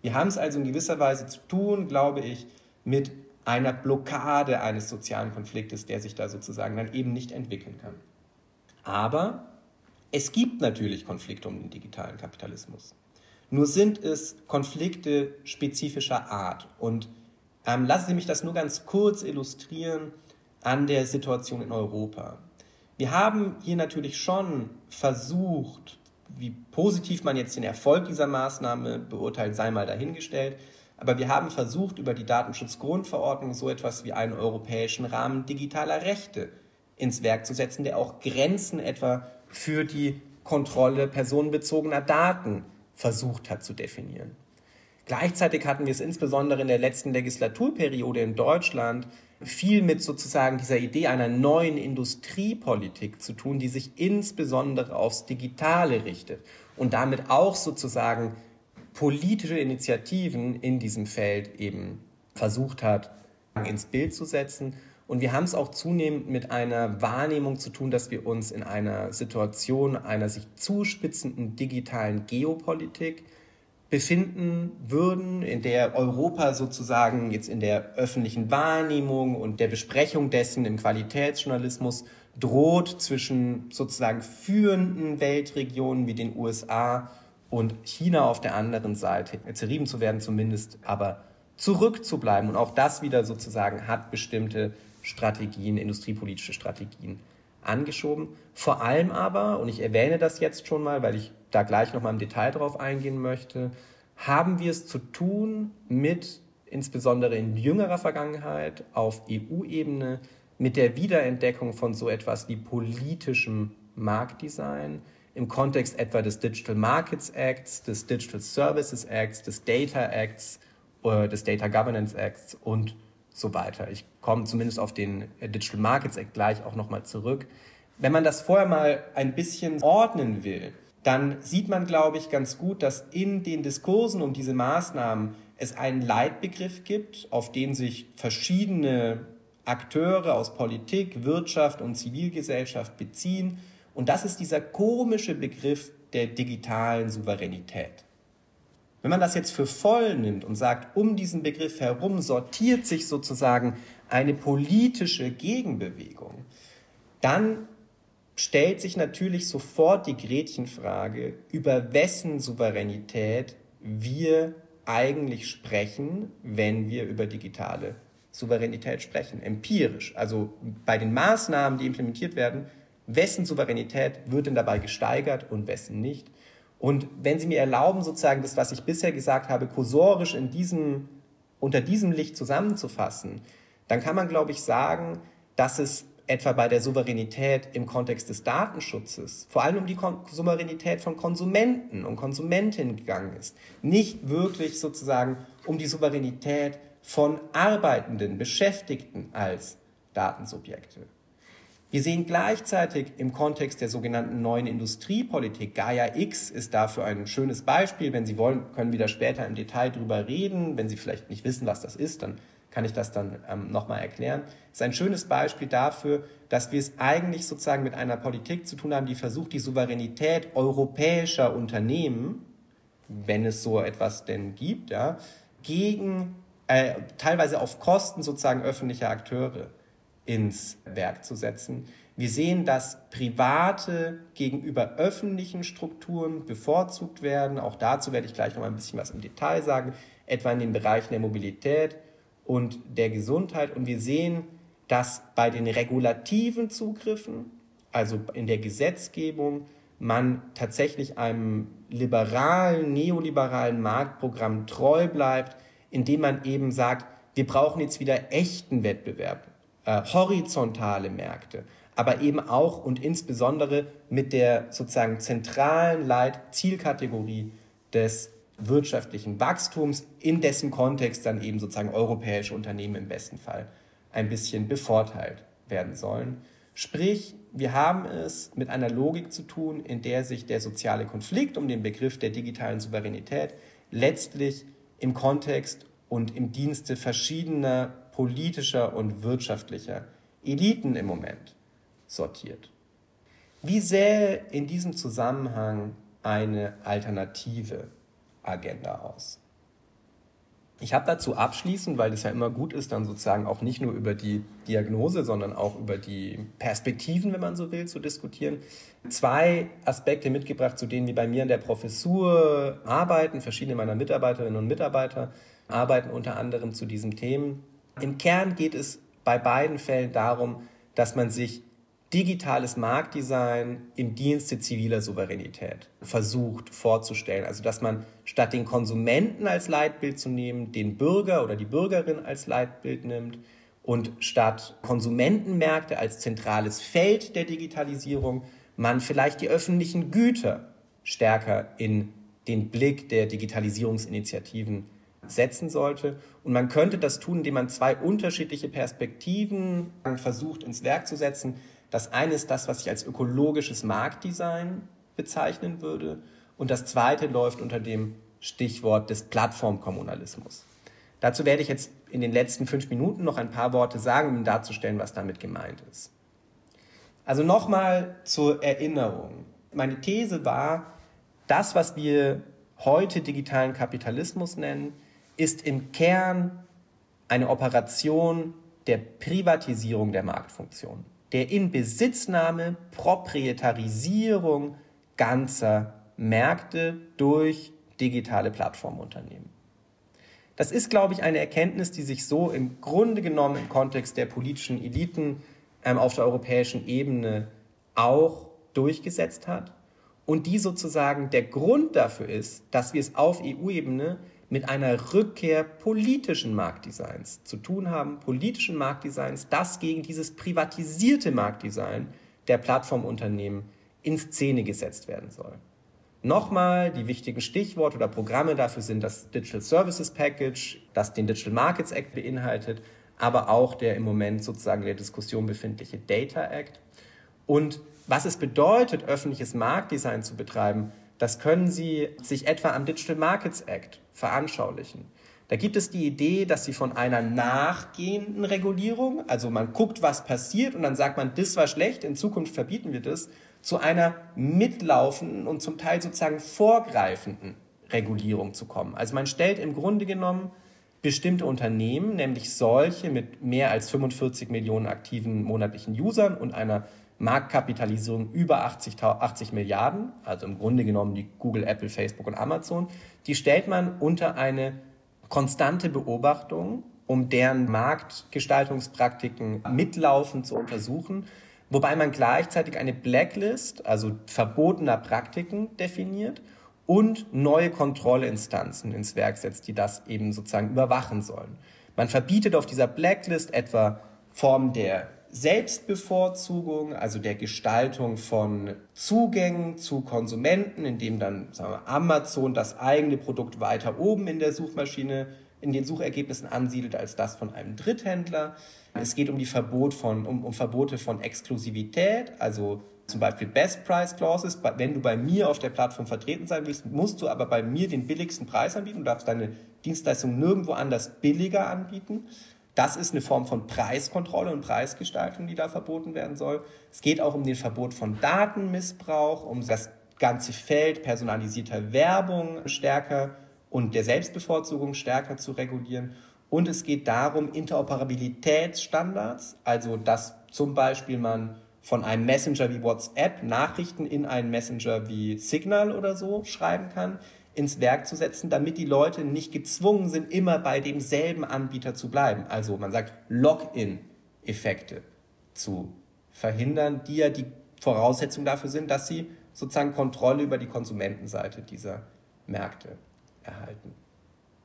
C: Wir haben es also in gewisser Weise zu tun, glaube ich, mit einer Blockade eines sozialen Konfliktes, der sich da sozusagen dann eben nicht entwickeln kann. Aber es gibt natürlich Konflikte um den digitalen Kapitalismus. Nur sind es Konflikte spezifischer Art. Und ähm, lassen Sie mich das nur ganz kurz illustrieren an der Situation in Europa. Wir haben hier natürlich schon versucht, wie positiv man jetzt den Erfolg dieser Maßnahme beurteilt, sei mal dahingestellt, aber wir haben versucht, über die Datenschutzgrundverordnung so etwas wie einen europäischen Rahmen digitaler Rechte ins Werk zu setzen, der auch Grenzen etwa für die Kontrolle personenbezogener Daten versucht hat zu definieren. Gleichzeitig hatten wir es insbesondere in der letzten Legislaturperiode in Deutschland viel mit sozusagen dieser Idee einer neuen Industriepolitik zu tun, die sich insbesondere aufs Digitale richtet und damit auch sozusagen politische Initiativen in diesem Feld eben versucht hat, ins Bild zu setzen. Und wir haben es auch zunehmend mit einer Wahrnehmung zu tun, dass wir uns in einer Situation einer sich zuspitzenden digitalen Geopolitik befinden würden, in der Europa sozusagen jetzt in der öffentlichen Wahrnehmung und der Besprechung dessen im Qualitätsjournalismus droht zwischen sozusagen führenden Weltregionen wie den USA und China auf der anderen Seite zerrieben zu werden, zumindest aber zurückzubleiben. Und auch das wieder sozusagen hat bestimmte Strategien, industriepolitische Strategien angeschoben. Vor allem aber, und ich erwähne das jetzt schon mal, weil ich da gleich nochmal im Detail drauf eingehen möchte, haben wir es zu tun mit, insbesondere in jüngerer Vergangenheit, auf EU-Ebene, mit der Wiederentdeckung von so etwas wie politischem Marktdesign im Kontext etwa des Digital Markets Acts, des Digital Services Acts, des Data Acts, äh, des Data Governance Acts und so weiter. Ich komme zumindest auf den Digital Markets Act gleich auch nochmal zurück. Wenn man das vorher mal ein bisschen ordnen will, dann sieht man, glaube ich, ganz gut, dass in den Diskursen um diese Maßnahmen es einen Leitbegriff gibt, auf den sich verschiedene Akteure aus Politik, Wirtschaft und Zivilgesellschaft beziehen. Und das ist dieser komische Begriff der digitalen Souveränität. Wenn man das jetzt für voll nimmt und sagt, um diesen Begriff herum sortiert sich sozusagen eine politische Gegenbewegung, dann stellt sich natürlich sofort die Gretchenfrage, über wessen Souveränität wir eigentlich sprechen, wenn wir über digitale Souveränität sprechen, empirisch. Also bei den Maßnahmen, die implementiert werden, wessen Souveränität wird denn dabei gesteigert und wessen nicht? Und wenn Sie mir erlauben, sozusagen das, was ich bisher gesagt habe, kursorisch in diesem, unter diesem Licht zusammenzufassen, dann kann man, glaube ich, sagen, dass es etwa bei der Souveränität im Kontext des Datenschutzes vor allem um die Kon Souveränität von Konsumenten und Konsumentinnen gegangen ist. Nicht wirklich sozusagen um die Souveränität von Arbeitenden, Beschäftigten als Datensubjekte. Wir sehen gleichzeitig im Kontext der sogenannten neuen Industriepolitik, Gaia X ist dafür ein schönes Beispiel. Wenn Sie wollen, können wir da später im Detail drüber reden. Wenn Sie vielleicht nicht wissen, was das ist, dann kann ich das dann ähm, nochmal erklären. Das ist ein schönes Beispiel dafür, dass wir es eigentlich sozusagen mit einer Politik zu tun haben, die versucht, die Souveränität europäischer Unternehmen, wenn es so etwas denn gibt, ja, gegen, äh, teilweise auf Kosten sozusagen öffentlicher Akteure ins Werk zu setzen. Wir sehen, dass private gegenüber öffentlichen Strukturen bevorzugt werden. Auch dazu werde ich gleich noch ein bisschen was im Detail sagen, etwa in den Bereichen der Mobilität und der Gesundheit. Und wir sehen, dass bei den regulativen Zugriffen, also in der Gesetzgebung, man tatsächlich einem liberalen, neoliberalen Marktprogramm treu bleibt, indem man eben sagt, wir brauchen jetzt wieder echten Wettbewerb, äh, horizontale Märkte, aber eben auch und insbesondere mit der sozusagen zentralen Leitzielkategorie des wirtschaftlichen Wachstums, in dessen Kontext dann eben sozusagen europäische Unternehmen im besten Fall ein bisschen bevorteilt werden sollen. Sprich, wir haben es mit einer Logik zu tun, in der sich der soziale Konflikt um den Begriff der digitalen Souveränität letztlich im Kontext und im Dienste verschiedener politischer und wirtschaftlicher Eliten im Moment sortiert. Wie sähe in diesem Zusammenhang eine alternative Agenda aus? Ich habe dazu abschließend, weil das ja immer gut ist, dann sozusagen auch nicht nur über die Diagnose, sondern auch über die Perspektiven, wenn man so will, zu diskutieren, zwei Aspekte mitgebracht, zu denen wir bei mir in der Professur arbeiten. Verschiedene meiner Mitarbeiterinnen und Mitarbeiter arbeiten unter anderem zu diesen Themen. Im Kern geht es bei beiden Fällen darum, dass man sich digitales Marktdesign im Dienste ziviler Souveränität versucht vorzustellen. Also dass man statt den Konsumenten als Leitbild zu nehmen, den Bürger oder die Bürgerin als Leitbild nimmt und statt Konsumentenmärkte als zentrales Feld der Digitalisierung man vielleicht die öffentlichen Güter stärker in den Blick der Digitalisierungsinitiativen setzen sollte. Und man könnte das tun, indem man zwei unterschiedliche Perspektiven versucht ins Werk zu setzen. Das eine ist das, was ich als ökologisches Marktdesign bezeichnen würde. Und das zweite läuft unter dem Stichwort des Plattformkommunalismus. Dazu werde ich jetzt in den letzten fünf Minuten noch ein paar Worte sagen, um darzustellen, was damit gemeint ist. Also nochmal zur Erinnerung. Meine These war, das, was wir heute digitalen Kapitalismus nennen, ist im Kern eine Operation der Privatisierung der Marktfunktion, der Inbesitznahme, Proprietarisierung ganzer Märkte durch digitale Plattformunternehmen. Das ist, glaube ich, eine Erkenntnis, die sich so im Grunde genommen im Kontext der politischen Eliten ähm, auf der europäischen Ebene auch durchgesetzt hat und die sozusagen der Grund dafür ist, dass wir es auf EU-Ebene mit einer Rückkehr politischen Marktdesigns zu tun haben, politischen Marktdesigns, das gegen dieses privatisierte Marktdesign der Plattformunternehmen in Szene gesetzt werden soll. Nochmal, die wichtigen Stichworte oder Programme dafür sind das Digital Services Package, das den Digital Markets Act beinhaltet, aber auch der im Moment sozusagen der Diskussion befindliche Data Act. Und was es bedeutet, öffentliches Marktdesign zu betreiben, das können Sie sich etwa am Digital Markets Act veranschaulichen. Da gibt es die Idee, dass Sie von einer nachgehenden Regulierung, also man guckt, was passiert und dann sagt man, das war schlecht, in Zukunft verbieten wir das, zu einer mitlaufenden und zum Teil sozusagen vorgreifenden Regulierung zu kommen. Also man stellt im Grunde genommen bestimmte Unternehmen, nämlich solche mit mehr als 45 Millionen aktiven monatlichen Usern und einer Marktkapitalisierung über 80, 80 Milliarden, also im Grunde genommen die Google, Apple, Facebook und Amazon, die stellt man unter eine konstante Beobachtung, um deren Marktgestaltungspraktiken mitlaufend zu untersuchen, wobei man gleichzeitig eine Blacklist, also verbotener Praktiken definiert und neue Kontrollinstanzen ins Werk setzt, die das eben sozusagen überwachen sollen. Man verbietet auf dieser Blacklist etwa Formen der Selbstbevorzugung, also der Gestaltung von Zugängen zu Konsumenten, indem dann sagen wir, Amazon das eigene Produkt weiter oben in der Suchmaschine, in den Suchergebnissen ansiedelt als das von einem Dritthändler. Es geht um die Verbot von, um, um Verbote von Exklusivität, also zum Beispiel Best Price Clauses. Wenn du bei mir auf der Plattform vertreten sein willst, musst du aber bei mir den billigsten Preis anbieten. Du darfst deine Dienstleistung nirgendwo anders billiger anbieten. Das ist eine Form von Preiskontrolle und Preisgestaltung, die da verboten werden soll. Es geht auch um den Verbot von Datenmissbrauch, um das ganze Feld personalisierter Werbung stärker und der Selbstbevorzugung stärker zu regulieren. Und es geht darum, Interoperabilitätsstandards, also dass zum Beispiel man von einem Messenger wie WhatsApp Nachrichten in einen Messenger wie Signal oder so schreiben kann, ins Werk zu setzen, damit die Leute nicht gezwungen sind, immer bei demselben Anbieter zu bleiben. Also man sagt Login-Effekte zu verhindern, die ja die Voraussetzung dafür sind, dass sie sozusagen Kontrolle über die Konsumentenseite dieser Märkte erhalten.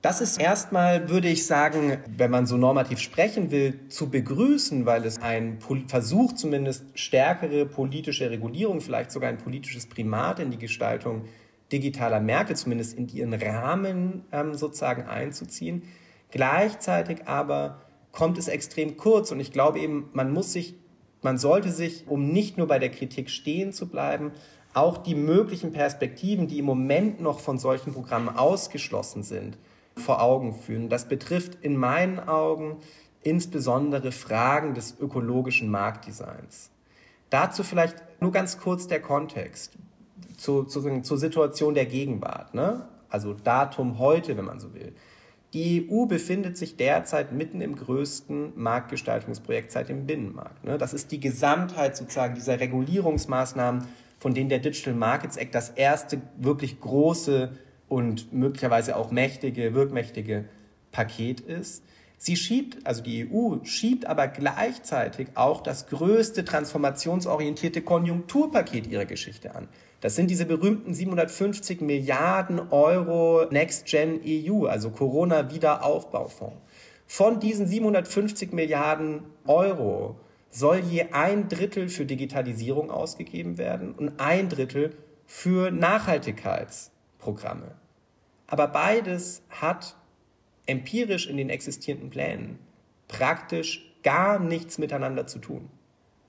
C: Das ist erstmal, würde ich sagen, wenn man so normativ sprechen will, zu begrüßen, weil es ein Versuch zumindest stärkere politische Regulierung, vielleicht sogar ein politisches Primat in die Gestaltung digitaler Märkte zumindest in ihren Rahmen ähm, sozusagen einzuziehen. Gleichzeitig aber kommt es extrem kurz und ich glaube eben, man muss sich, man sollte sich, um nicht nur bei der Kritik stehen zu bleiben, auch die möglichen Perspektiven, die im Moment noch von solchen Programmen ausgeschlossen sind, vor Augen führen. Das betrifft in meinen Augen insbesondere Fragen des ökologischen Marktdesigns. Dazu vielleicht nur ganz kurz der Kontext zu, zu, zur Situation der Gegenwart, ne? also Datum heute, wenn man so will. Die EU befindet sich derzeit mitten im größten Marktgestaltungsprojekt seit dem Binnenmarkt. Ne? Das ist die Gesamtheit sozusagen dieser Regulierungsmaßnahmen, von denen der Digital Markets Act das erste wirklich große und möglicherweise auch mächtige, wirkmächtige Paket ist. Sie schiebt, also die EU schiebt aber gleichzeitig auch das größte transformationsorientierte Konjunkturpaket ihrer Geschichte an. Das sind diese berühmten 750 Milliarden Euro Next Gen EU, also Corona-Wiederaufbaufonds. Von diesen 750 Milliarden Euro soll je ein Drittel für Digitalisierung ausgegeben werden und ein Drittel für Nachhaltigkeitsprogramme. Aber beides hat empirisch in den existierenden Plänen praktisch gar nichts miteinander zu tun.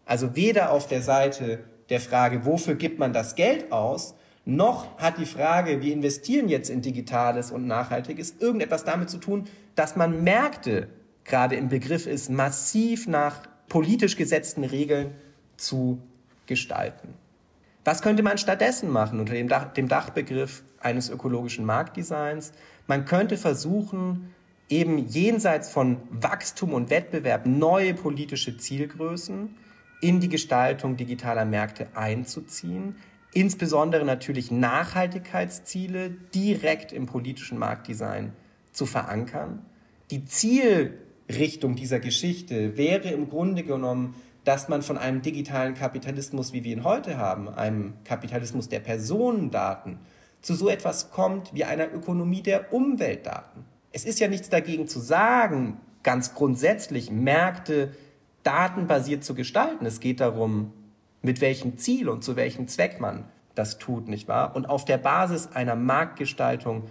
C: Also weder auf der Seite der Frage, wofür gibt man das Geld aus, noch hat die Frage, wir investieren jetzt in Digitales und Nachhaltiges, irgendetwas damit zu tun, dass man Märkte gerade im Begriff ist, massiv nach politisch gesetzten Regeln zu gestalten. Was könnte man stattdessen machen unter dem, Dach, dem Dachbegriff eines ökologischen Marktdesigns? Man könnte versuchen, eben jenseits von Wachstum und Wettbewerb neue politische Zielgrößen in die Gestaltung digitaler Märkte einzuziehen, insbesondere natürlich Nachhaltigkeitsziele direkt im politischen Marktdesign zu verankern. Die Zielrichtung dieser Geschichte wäre im Grunde genommen, dass man von einem digitalen Kapitalismus, wie wir ihn heute haben, einem Kapitalismus der Personendaten, zu so etwas kommt wie einer Ökonomie der Umweltdaten. Es ist ja nichts dagegen zu sagen, ganz grundsätzlich Märkte datenbasiert zu gestalten. Es geht darum, mit welchem Ziel und zu welchem Zweck man das tut, nicht wahr? Und auf der Basis einer Marktgestaltung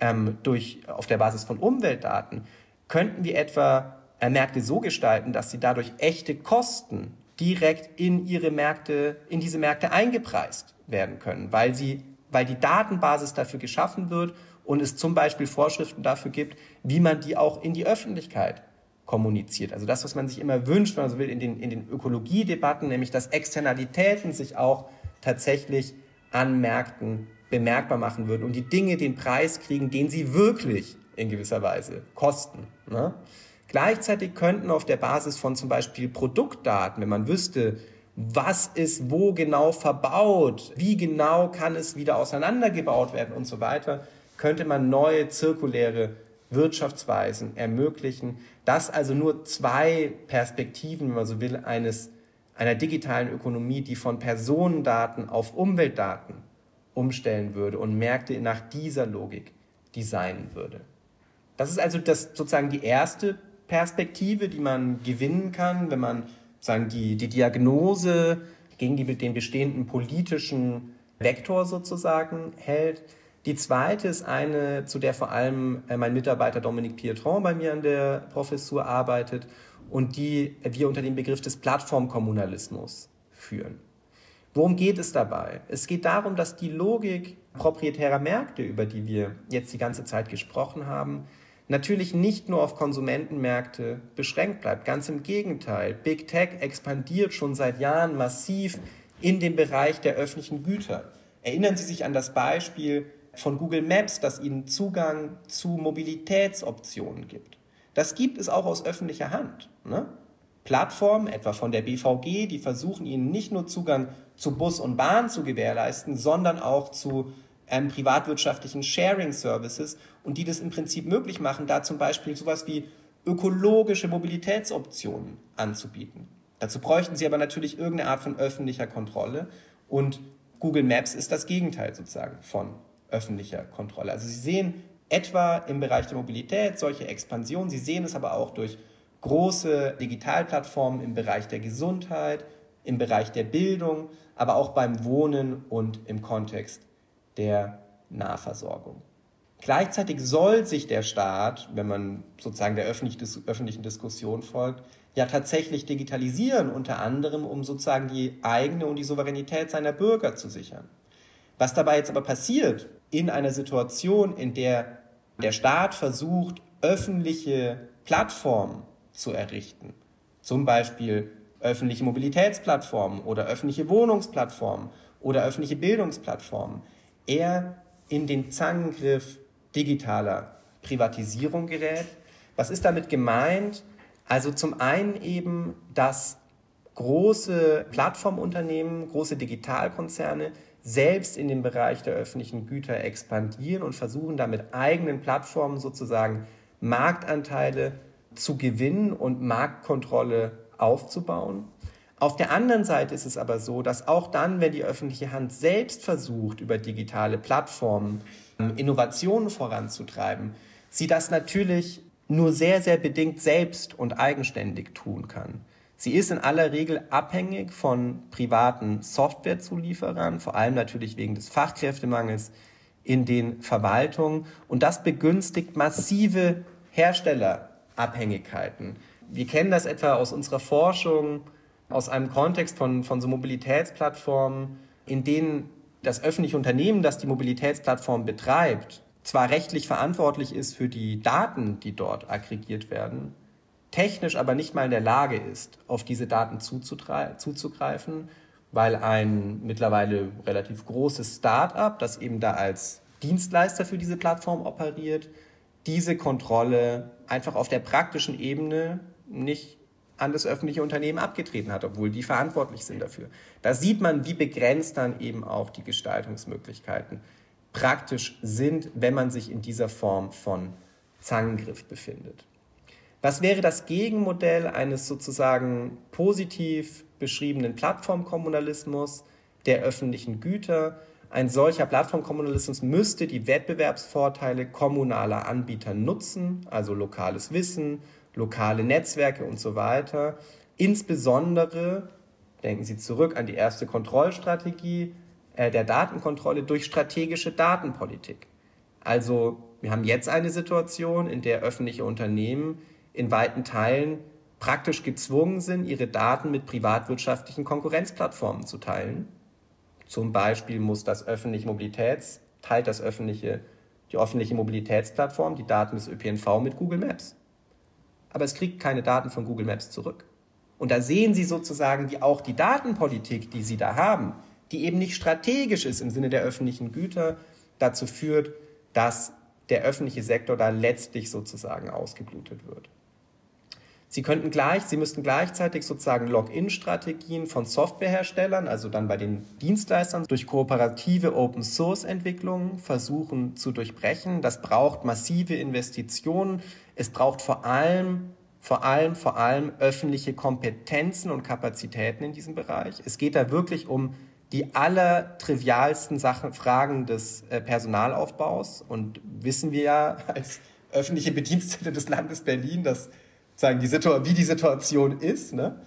C: ähm, durch, auf der Basis von Umweltdaten könnten wir etwa äh, Märkte so gestalten, dass sie dadurch echte Kosten direkt in ihre Märkte, in diese Märkte eingepreist werden können, weil sie, weil die Datenbasis dafür geschaffen wird und es zum Beispiel Vorschriften dafür gibt, wie man die auch in die Öffentlichkeit kommuniziert. Also das, was man sich immer wünscht, wenn man so will, in den, in den Ökologiedebatten, nämlich dass Externalitäten sich auch tatsächlich an Märkten bemerkbar machen würden und die Dinge den Preis kriegen, den sie wirklich in gewisser Weise kosten. Ne? Gleichzeitig könnten auf der Basis von zum Beispiel Produktdaten, wenn man wüsste, was ist wo genau verbaut, wie genau kann es wieder auseinandergebaut werden und so weiter, könnte man neue zirkuläre Wirtschaftsweisen ermöglichen. Das also nur zwei Perspektiven, wenn man so will, eines, einer digitalen Ökonomie, die von Personendaten auf Umweltdaten umstellen würde und Märkte nach dieser Logik designen würde. Das ist also das, sozusagen die erste Perspektive, die man gewinnen kann, wenn man sagen, die, die Diagnose gegen die, den bestehenden politischen Vektor sozusagen hält. Die zweite ist eine, zu der vor allem äh, mein Mitarbeiter Dominique Pietron bei mir an der Professur arbeitet und die wir unter dem Begriff des Plattformkommunalismus führen. Worum geht es dabei? Es geht darum, dass die Logik proprietärer Märkte, über die wir jetzt die ganze Zeit gesprochen haben, natürlich nicht nur auf Konsumentenmärkte beschränkt bleibt. Ganz im Gegenteil. Big Tech expandiert schon seit Jahren massiv in den Bereich der öffentlichen Güter. Erinnern Sie sich an das Beispiel von Google Maps, das ihnen Zugang zu Mobilitätsoptionen gibt. Das gibt es auch aus öffentlicher Hand. Ne? Plattformen, etwa von der BVG, die versuchen ihnen nicht nur Zugang zu Bus und Bahn zu gewährleisten, sondern auch zu ähm, privatwirtschaftlichen Sharing-Services und die das im Prinzip möglich machen, da zum Beispiel sowas wie ökologische Mobilitätsoptionen anzubieten. Dazu bräuchten sie aber natürlich irgendeine Art von öffentlicher Kontrolle und Google Maps ist das Gegenteil sozusagen von öffentlicher Kontrolle. Also Sie sehen etwa im Bereich der Mobilität solche Expansion. Sie sehen es aber auch durch große Digitalplattformen im Bereich der Gesundheit, im Bereich der Bildung, aber auch beim Wohnen und im Kontext der Nahversorgung. Gleichzeitig soll sich der Staat, wenn man sozusagen der öffentlichen Diskussion folgt, ja tatsächlich digitalisieren, unter anderem um sozusagen die eigene und die Souveränität seiner Bürger zu sichern. Was dabei jetzt aber passiert in einer Situation, in der der Staat versucht, öffentliche Plattformen zu errichten, zum Beispiel öffentliche Mobilitätsplattformen oder öffentliche Wohnungsplattformen oder öffentliche Bildungsplattformen, er in den Zangengriff digitaler Privatisierung gerät. Was ist damit gemeint? Also zum einen eben, dass große Plattformunternehmen, große Digitalkonzerne selbst in dem Bereich der öffentlichen Güter expandieren und versuchen da mit eigenen Plattformen sozusagen Marktanteile zu gewinnen und Marktkontrolle aufzubauen. Auf der anderen Seite ist es aber so, dass auch dann, wenn die öffentliche Hand selbst versucht, über digitale Plattformen ähm, Innovationen voranzutreiben, sie das natürlich nur sehr, sehr bedingt selbst und eigenständig tun kann. Sie ist in aller Regel abhängig von privaten Softwarezulieferern, vor allem natürlich wegen des Fachkräftemangels in den Verwaltungen. Und das begünstigt massive Herstellerabhängigkeiten. Wir kennen das etwa aus unserer Forschung, aus einem Kontext von, von so Mobilitätsplattformen, in denen das öffentliche Unternehmen, das die Mobilitätsplattform betreibt, zwar rechtlich verantwortlich ist für die Daten, die dort aggregiert werden, technisch aber nicht mal in der Lage ist, auf diese Daten zuzugreifen, weil ein mittlerweile relativ großes Start-up, das eben da als Dienstleister für diese Plattform operiert, diese Kontrolle einfach auf der praktischen Ebene nicht an das öffentliche Unternehmen abgetreten hat, obwohl die verantwortlich sind dafür. Da sieht man, wie begrenzt dann eben auch die Gestaltungsmöglichkeiten praktisch sind, wenn man sich in dieser Form von Zangengriff befindet. Was wäre das Gegenmodell eines sozusagen positiv beschriebenen Plattformkommunalismus der öffentlichen Güter? Ein solcher Plattformkommunalismus müsste die Wettbewerbsvorteile kommunaler Anbieter nutzen, also lokales Wissen, lokale Netzwerke und so weiter. Insbesondere, denken Sie zurück an die erste Kontrollstrategie äh, der Datenkontrolle durch strategische Datenpolitik. Also wir haben jetzt eine Situation, in der öffentliche Unternehmen in weiten Teilen praktisch gezwungen sind, ihre Daten mit privatwirtschaftlichen Konkurrenzplattformen zu teilen. Zum Beispiel muss das öffentliche Mobilitäts, teilt das öffentliche, die öffentliche Mobilitätsplattform die Daten des ÖPNV mit Google Maps aber es kriegt keine Daten von Google Maps zurück. Und da sehen Sie sozusagen, wie auch die Datenpolitik, die Sie da haben, die eben nicht strategisch ist im Sinne der öffentlichen Güter, dazu führt, dass der öffentliche Sektor da letztlich sozusagen ausgeblutet wird. Sie könnten gleich, Sie müssten gleichzeitig sozusagen Login-Strategien von Softwareherstellern, also dann bei den Dienstleistern, durch kooperative Open-Source-Entwicklungen versuchen zu durchbrechen. Das braucht massive Investitionen. Es braucht vor allem, vor allem, vor allem öffentliche Kompetenzen und Kapazitäten in diesem Bereich. Es geht da wirklich um die allertrivialsten Sachen, Fragen des äh, Personalaufbaus. Und wissen wir ja als öffentliche Bedienstete des Landes Berlin, dass sagen, die wie die Situation ist. Ne?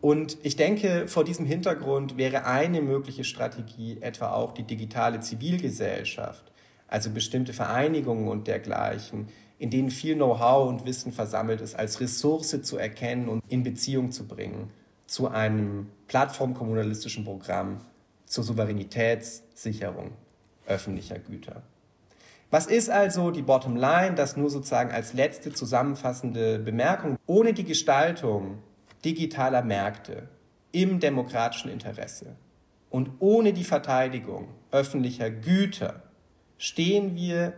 C: Und ich denke, vor diesem Hintergrund wäre eine mögliche Strategie etwa auch die digitale Zivilgesellschaft, also bestimmte Vereinigungen und dergleichen, in denen viel Know-how und Wissen versammelt ist, als Ressource zu erkennen und in Beziehung zu bringen zu einem plattformkommunalistischen Programm zur Souveränitätssicherung öffentlicher Güter. Was ist also die Bottom Line? Das nur sozusagen als letzte zusammenfassende Bemerkung. Ohne die Gestaltung digitaler Märkte im demokratischen Interesse und ohne die Verteidigung öffentlicher Güter stehen wir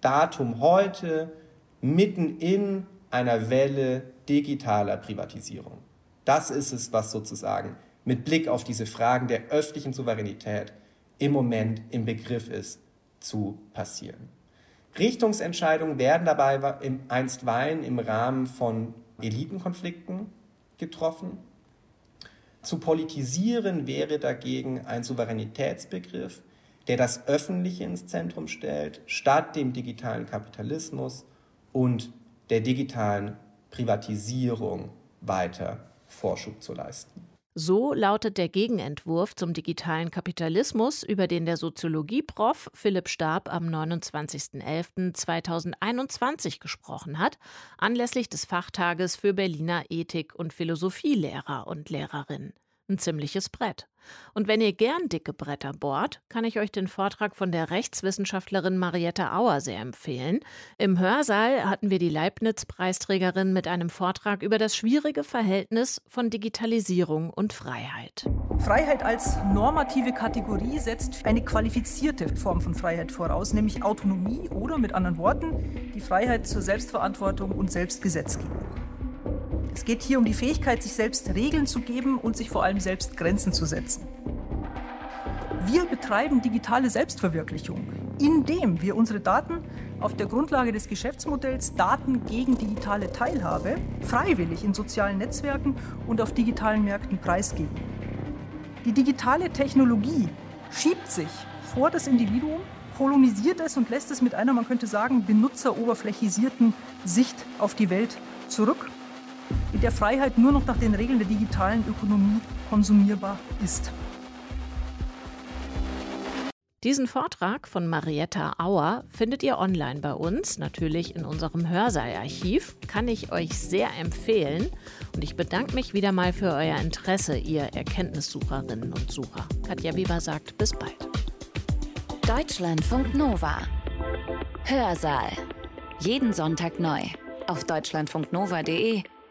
C: Datum heute mitten in einer Welle digitaler Privatisierung. Das ist es, was sozusagen mit Blick auf diese Fragen der öffentlichen Souveränität im Moment im Begriff ist, zu passieren. Richtungsentscheidungen werden dabei einstweilen im Rahmen von Elitenkonflikten getroffen. Zu politisieren wäre dagegen ein Souveränitätsbegriff, der das Öffentliche ins Zentrum stellt, statt dem digitalen Kapitalismus und der digitalen Privatisierung weiter Vorschub zu leisten.
B: So lautet der Gegenentwurf zum digitalen Kapitalismus, über den der Soziologieprof Philipp Stab am 29.11.2021 gesprochen hat, anlässlich des Fachtages für Berliner Ethik- und Philosophielehrer und Lehrerinnen ein ziemliches Brett. Und wenn ihr gern dicke Bretter bohrt, kann ich euch den Vortrag von der Rechtswissenschaftlerin Marietta Auer sehr empfehlen. Im Hörsaal hatten wir die Leibniz-Preisträgerin mit einem Vortrag über das schwierige Verhältnis von Digitalisierung und Freiheit.
A: Freiheit als normative Kategorie setzt eine qualifizierte Form von Freiheit voraus, nämlich Autonomie oder mit anderen Worten die Freiheit zur Selbstverantwortung und Selbstgesetzgebung. Es geht hier um die Fähigkeit, sich selbst Regeln zu geben und sich vor allem selbst Grenzen zu setzen. Wir betreiben digitale Selbstverwirklichung, indem wir unsere Daten auf der Grundlage des Geschäftsmodells Daten gegen digitale Teilhabe freiwillig in sozialen Netzwerken und auf digitalen Märkten preisgeben. Die digitale Technologie schiebt sich vor das Individuum, kolonisiert es und lässt es mit einer, man könnte sagen, benutzeroberflächisierten Sicht auf die Welt zurück in der Freiheit nur noch nach den Regeln der digitalen Ökonomie konsumierbar ist.
B: Diesen Vortrag von Marietta Auer findet ihr online bei uns, natürlich in unserem Hörsaalarchiv. Kann ich euch sehr empfehlen. Und ich bedanke mich wieder mal für euer Interesse, ihr Erkenntnissucherinnen und Sucher. Katja Weber sagt bis bald.
D: Deutschlandfunk Nova. Hörsaal. Jeden Sonntag neu. Auf deutschlandfunknova.de